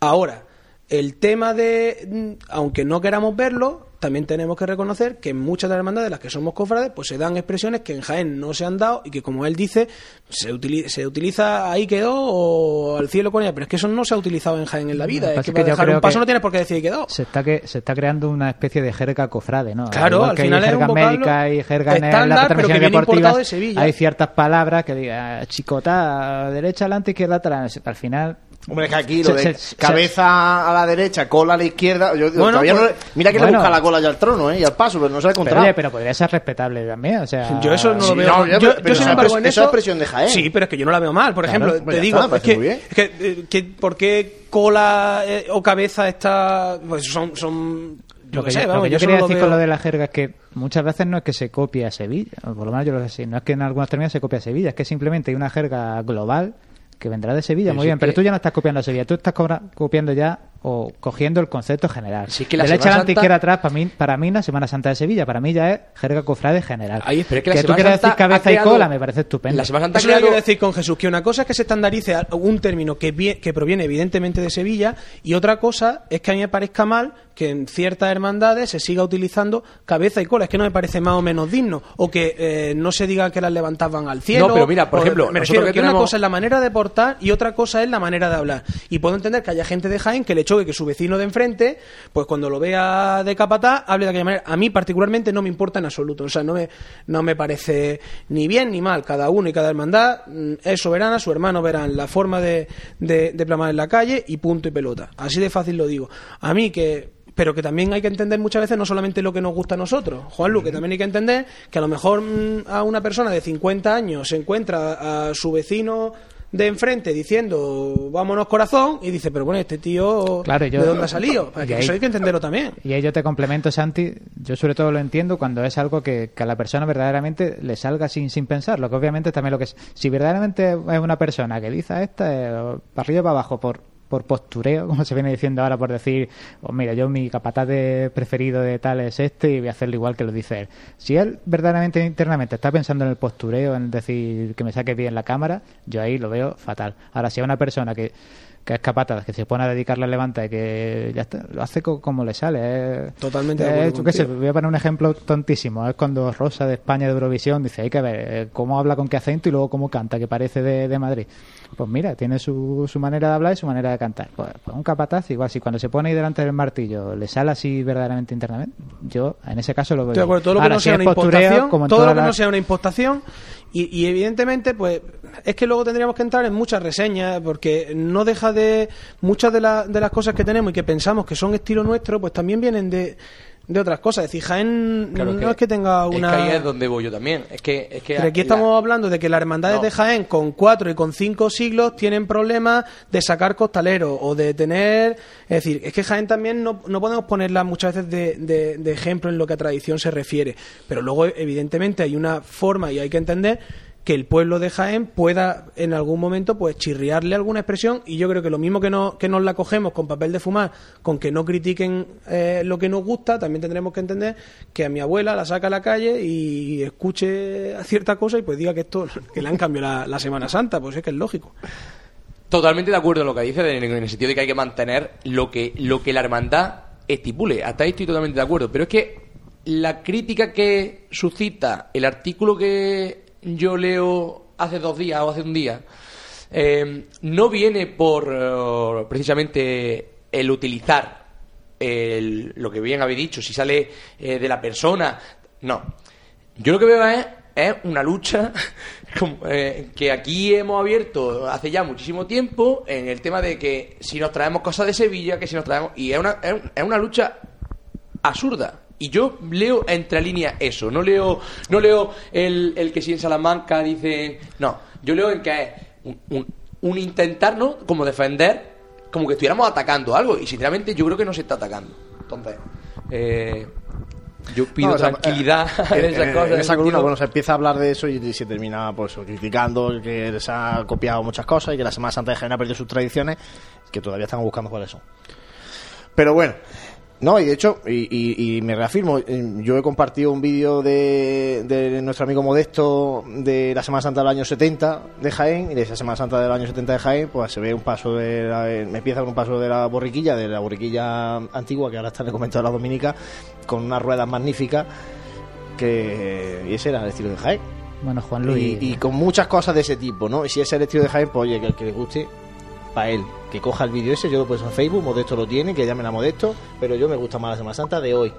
Ahora, el tema de, mm, aunque no queramos verlo, también tenemos que reconocer que en muchas de las hermandades de las que somos cofrades, pues se dan expresiones que en Jaén no se han dado y que, como él dice, se, utili- se utiliza ahí quedó o al cielo con ella. Pero es que eso no se ha utilizado en Jaén en la vida. Es que para dejar un paso no tienes por qué decir ahí quedó. Se está, que, se está creando una especie de jerga cofrade, ¿no? Claro, al final hay es un jerga médica y jerga en estándar, las pero que viene importado de Sevilla. Hay ciertas palabras que diga chicota, derecha adelante, izquierda atrás. Al final. Hombre, es que aquí lo se- de se- cabeza a la derecha, cola a la izquierda. Yo, digo, Bueno, todavía pues- no- mira que le bueno. busca la cola ya al trono, ¿eh? Y al paso, pero no se ha Pero, encontrado. oye, pero podría ser respetable también, o sea... Yo eso no Sí, lo veo. no, ya, yo, pero- yo, sin pero embargo, esa en es eso. expresión de Jaén. Sí, pero es que yo no la veo mal. Por Claro, ejemplo, pues te digo, está, es, que, es que, eh, que ¿por qué cola eh, o cabeza está. Pues son. son yo Lo qué que, sé, yo, lo vamos, que yo yo eso quería no lo decir veo- con lo de la jerga es que muchas veces no es que se copie a Sevilla, o por lo menos yo lo sé así, no es que en algunos términos se copie a Sevilla, es que simplemente hay una jerga global que vendrá de Sevilla, Pero muy bien, pero que- tú ya no estás copiando a Sevilla, tú estás cobra- copiando ya o cogiendo el concepto general. Si es que la Derecha Semana adelante, Santa- izquierda atrás, para mí, para mí la Semana Santa de Sevilla, para mí ya es jerga cofrade general. Ahí, pero es que la tú Semana quieras Santa decir cabeza ha y creado- cola, me parece estupendo. La Semana Santa Eso que creado- quiero decir con Jesús, que una cosa es que se estandarice un término que, vie- que proviene evidentemente de Sevilla y otra cosa es que a mí me parezca mal que en ciertas hermandades se siga utilizando cabeza y cola. Es que no me parece más o menos digno. O que eh, no se diga que las levantaban al cielo. No, pero mira, por o- ejemplo, me refiero que que una cosa es la manera de portar y otra cosa es la manera de hablar. Y puedo entender que haya gente de Jaén que le choque que su vecino de enfrente, pues cuando lo vea de capatá, hable de aquella manera. A mí particularmente no me importa en absoluto. O sea, no me, no me parece ni bien ni mal. Cada uno y cada hermandad mm, es soberana, su hermano verán la forma de, de, de plamar en la calle y punto y pelota. Así de fácil lo digo. A mí que pero que también hay que entender muchas veces no solamente lo que nos gusta a nosotros, Juanlu, que también hay que entender que a lo mejor mm, a una persona de 50 años se encuentra a su vecino de enfrente diciendo vámonos corazón y dice, pero bueno, este tío Claro, yo- ¿de dónde ha salido? Y Que ahí- eso hay que entenderlo también. Y ahí yo te complemento, Santi. Yo sobre todo lo entiendo cuando es algo que, que a la persona verdaderamente le salga sin, sin pensarlo. Que obviamente también lo que es. Si verdaderamente es una persona que dice esta, eh, para arriba y para abajo, por, por postureo, como se viene diciendo ahora, por decir, oh, mira, yo mi capataz de preferido de tal es este y voy a hacerlo igual que lo dice él. Si él verdaderamente internamente está pensando en el postureo, en decir que me saque bien la cámara, yo ahí lo veo fatal. Ahora, si es una persona que que es capataz, que se pone a dedicarle al levanta y que ya está, lo hace co- como le sale. es- Totalmente qué sé, contigo. voy a poner un ejemplo tontísimo. Es cuando Rosa de España de Eurovisión dice: hay que ver eh, cómo habla con qué acento y luego cómo canta, que parece de, de Madrid. Pues mira, tiene su, su manera de hablar y su manera de cantar. Pues, pues un capataz, igual, si cuando se pone ahí delante del martillo le sale así verdaderamente internamente, yo en ese caso lo veo. Todo lo que Ahora, no si sea es una impostación, todo lo no sea una impostación y, y evidentemente pues es que luego tendríamos que entrar en muchas reseñas porque no deja de muchas de, la- de las cosas que tenemos y que pensamos que son estilo nuestro pues también vienen de, de otras cosas. Es decir, Jaén Claro, no es que tenga Es una... que ahí es donde voy yo también. Es que, es que Pero aquí la- estamos hablando de que las hermandades No. de Jaén con cuatro y con cinco siglos tienen problemas de sacar costaleros o de tener... Es decir, es que Jaén también no, no podemos ponerla muchas veces de, de- de ejemplo en lo que a tradición se refiere. Pero luego, evidentemente, hay una forma y hay que entender que el pueblo de Jaén pueda en algún momento pues chirriarle alguna expresión y yo creo que lo mismo que, no, que nos la cogemos con papel de fumar, con que no critiquen eh, lo que nos gusta, también tendremos que entender que a mi abuela la saca a la calle y escuche a cierta cosa y pues diga que esto que le han cambiado la, Semana Santa, pues es que es lógico. Totalmente de acuerdo en lo que dice, en en el sentido de que hay que mantener lo que, lo que la hermandad estipule. Hasta ahí estoy totalmente de acuerdo. Pero es que la crítica que suscita el artículo que yo leo hace dos días o hace un día eh, no viene por eh, precisamente el utilizar el- lo que bien habéis dicho, si sale eh, de la persona. No. Yo lo que veo es, es una lucha que aquí hemos abierto hace ya muchísimo tiempo en el tema de que si nos traemos cosas de Sevilla, que si nos traemos... Y es una, es un- es una lucha absurda. Y yo leo entre líneas eso, no leo, no leo el, el que si en Salamanca dicen... No, yo leo en que es un- un- un intentar, ¿no? Como defender, como que estuviéramos atacando algo. Y sinceramente yo creo que no se está atacando. Entonces, eh, yo pido No, o sea, tranquilidad eh, en esas eh, cosas. en esa columna, bueno, se empieza a hablar de eso y se termina pues criticando que se ha copiado muchas cosas y que la Semana Santa de Jaén ha perdido sus tradiciones, que todavía estamos buscando cuáles son. Pero bueno, no, y de hecho, y, y- y me reafirmo, eh, yo he compartido un vídeo de, de nuestro amigo Modesto de la Semana Santa del año 70 de Jaén, y de esa Semana Santa del año 70 de Jaén, pues se ve un paso de la, me empieza con un paso de la borriquilla, de la borriquilla antigua, que ahora está en el convento de la Dominica, con unas ruedas magníficas, que y ese era el estilo de Jaén. Bueno, Juan Luis. Y, y con muchas cosas de ese tipo, ¿no? Y si ese es el estilo de Jaén, pues oye, que el que le guste, para él, que coja el vídeo ese, yo lo puedo en Facebook, Modesto lo tiene, que llamen a Modesto, pero yo me gusta más la Semana Santa de hoy.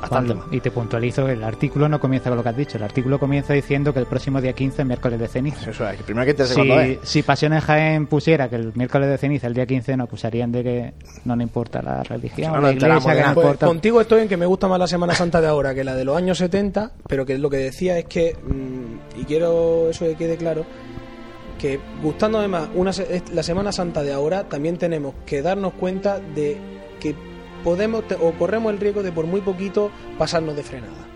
Bastante más. y te puntualizo, el artículo no comienza con lo que has dicho, el artículo comienza diciendo que el próximo día 15 es miércoles de ceniza. Eso es, que primero que te Si, es. si Pasiones Jaén pusiera que el miércoles de ceniza, el día 15, nos acusarían de que no nos importa la religión, No nos la enteramos iglesia, de que no Pues importa. contigo estoy en que me gusta más la Semana Santa de ahora que la de los años 70, pero que lo que decía es que, mm, y quiero eso que quede claro, que gustándome más una, la Semana Santa de ahora, también tenemos que darnos cuenta de que podemos o corremos el riesgo de por muy poquito pasarnos de frenada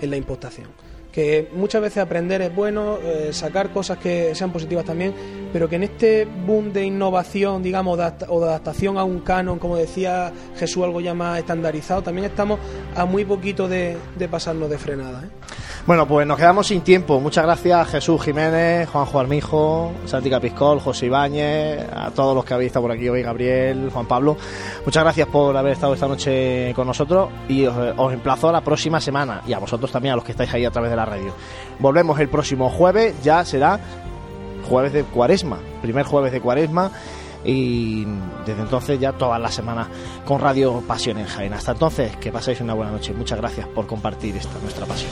en la impostación. Que muchas veces aprender es bueno, eh, sacar cosas que sean positivas también, pero que en este boom de innovación, digamos, o de adaptación a un canon, como decía Jesús, algo ya más estandarizado, también estamos a muy poquito de, de pasarnos de frenada. ¿eh? Bueno, pues nos quedamos sin tiempo. Muchas gracias a Jesús Jiménez, Juanjo Armijo, Santi Capiscol, José Ibáñez, a todos los que habéis estado por aquí hoy, Gabriel, Juan Pablo. Muchas gracias por haber estado esta noche con nosotros y os, os emplazo a la próxima semana y a vosotros también, a los que estáis ahí a través de radio. Volvemos el próximo jueves, ya será jueves de cuaresma, primer jueves de cuaresma y desde entonces ya todas las semanas con Radio Pasión en Jaén. Hasta entonces, que paséis una buena noche. Muchas gracias por compartir esta nuestra pasión.